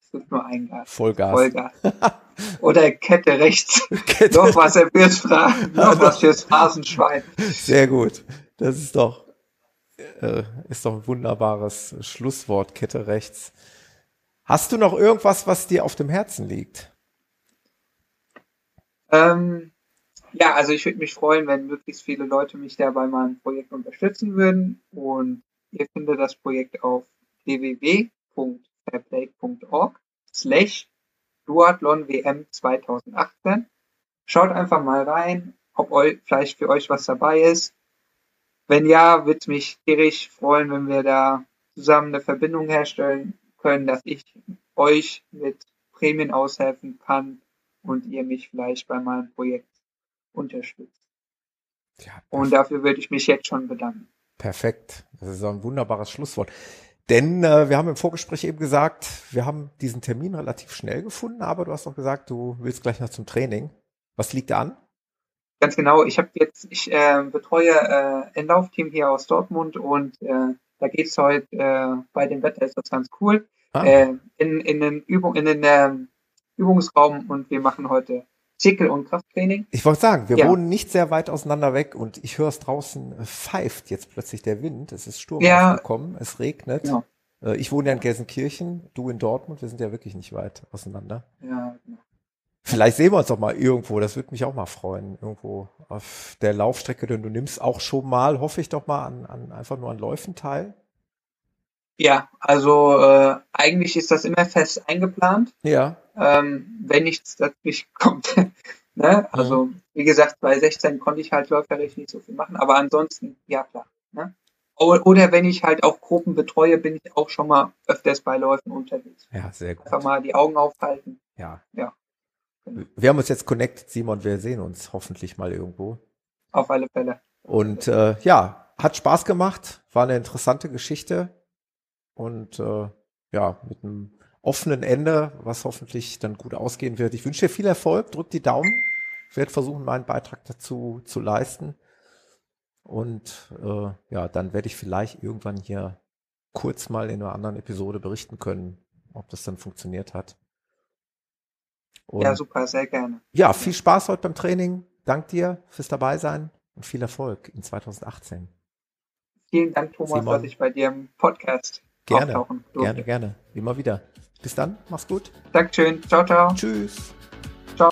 Es gibt nur ein Gas. Vollgas. Vollgas. Oder Kette rechts. Kette. Noch was er fürs Fra noch was fürs Phasenschwein. Sehr gut. Das ist doch, äh, ist doch ein wunderbares Schlusswort, Kette rechts. Hast du noch irgendwas, was dir auf dem Herzen liegt? Ähm, ja, also ich würde mich freuen, wenn möglichst viele Leute mich da bei meinem Projekt unterstützen würden. Und ihr findet das Projekt auf www.fairplay.org slash Duathlon WM 2018. Schaut einfach mal rein, ob eu, vielleicht für euch was dabei ist. wenn ja, würde es mich tierisch freuen, wenn wir da zusammen eine Verbindung herstellen können, dass ich euch mit Prämien aushelfen kann und ihr mich vielleicht bei meinem Projekt unterstützt. Ja, und dafür würde ich mich jetzt schon bedanken. Perfekt. Das ist ein wunderbares Schlusswort. Denn äh, wir haben im Vorgespräch eben gesagt, wir haben diesen Termin relativ schnell gefunden, aber du hast auch gesagt, du willst gleich noch zum Training. Was liegt da an? Ganz genau. Ich habe jetzt, ich äh, betreue äh, ein Laufteam hier aus Dortmund und äh, da geht's heute äh, bei dem Wetter ist das ganz cool ah. äh, in in den Übung in den äh, Übungsraum und wir machen heute Zirkel- und Krafttraining. Ich wollte sagen, wir ja. wohnen nicht sehr weit auseinander weg und ich höre es draußen pfeift jetzt plötzlich der Wind. Es ist Sturm ja. aufgekommen, es regnet. Genau. Äh, ich wohne ja in Gelsenkirchen, du in Dortmund, wir sind ja wirklich nicht weit auseinander. Ja, genau. Vielleicht sehen wir uns doch mal irgendwo, das würde mich auch mal freuen. Irgendwo auf der Laufstrecke, denn du nimmst auch schon mal, hoffe ich doch mal, an, an einfach nur an Läufen teil. Ja, also äh, eigentlich ist das immer fest eingeplant. Ja. Ähm, wenn nichts dazwischen kommt. ne? Also, mhm. wie gesagt, bei 16 konnte ich halt läuferisch nicht so viel machen, aber ansonsten, ja klar. Ne? Oder wenn ich halt auch Gruppen betreue, bin ich auch schon mal öfters bei Läufen unterwegs. Ja, sehr gut. Einfach mal die Augen aufhalten. Ja. Ja. Wir haben uns jetzt connected, Simon. Wir sehen uns hoffentlich mal irgendwo. Auf alle Fälle. Und äh, ja, hat Spaß gemacht, war eine interessante Geschichte und äh, ja, mit einem offenen Ende, was hoffentlich dann gut ausgehen wird. Ich wünsche dir viel Erfolg, drück die Daumen. Ich werde versuchen, meinen Beitrag dazu zu leisten. Und äh, ja, dann werde ich vielleicht irgendwann hier kurz mal in einer anderen Episode berichten können, ob das dann funktioniert hat. Und ja, super, sehr gerne. Ja, viel Spaß heute beim Training. Dank dir fürs Dabeisein und viel Erfolg in 2018. Vielen Dank, Thomas, Simon. dass ich bei dir im Podcast gerne, auftauchen durfte. Gerne, gerne. Immer wieder. Bis dann. Mach's gut. Dankeschön. Ciao, ciao. Tschüss. Ciao.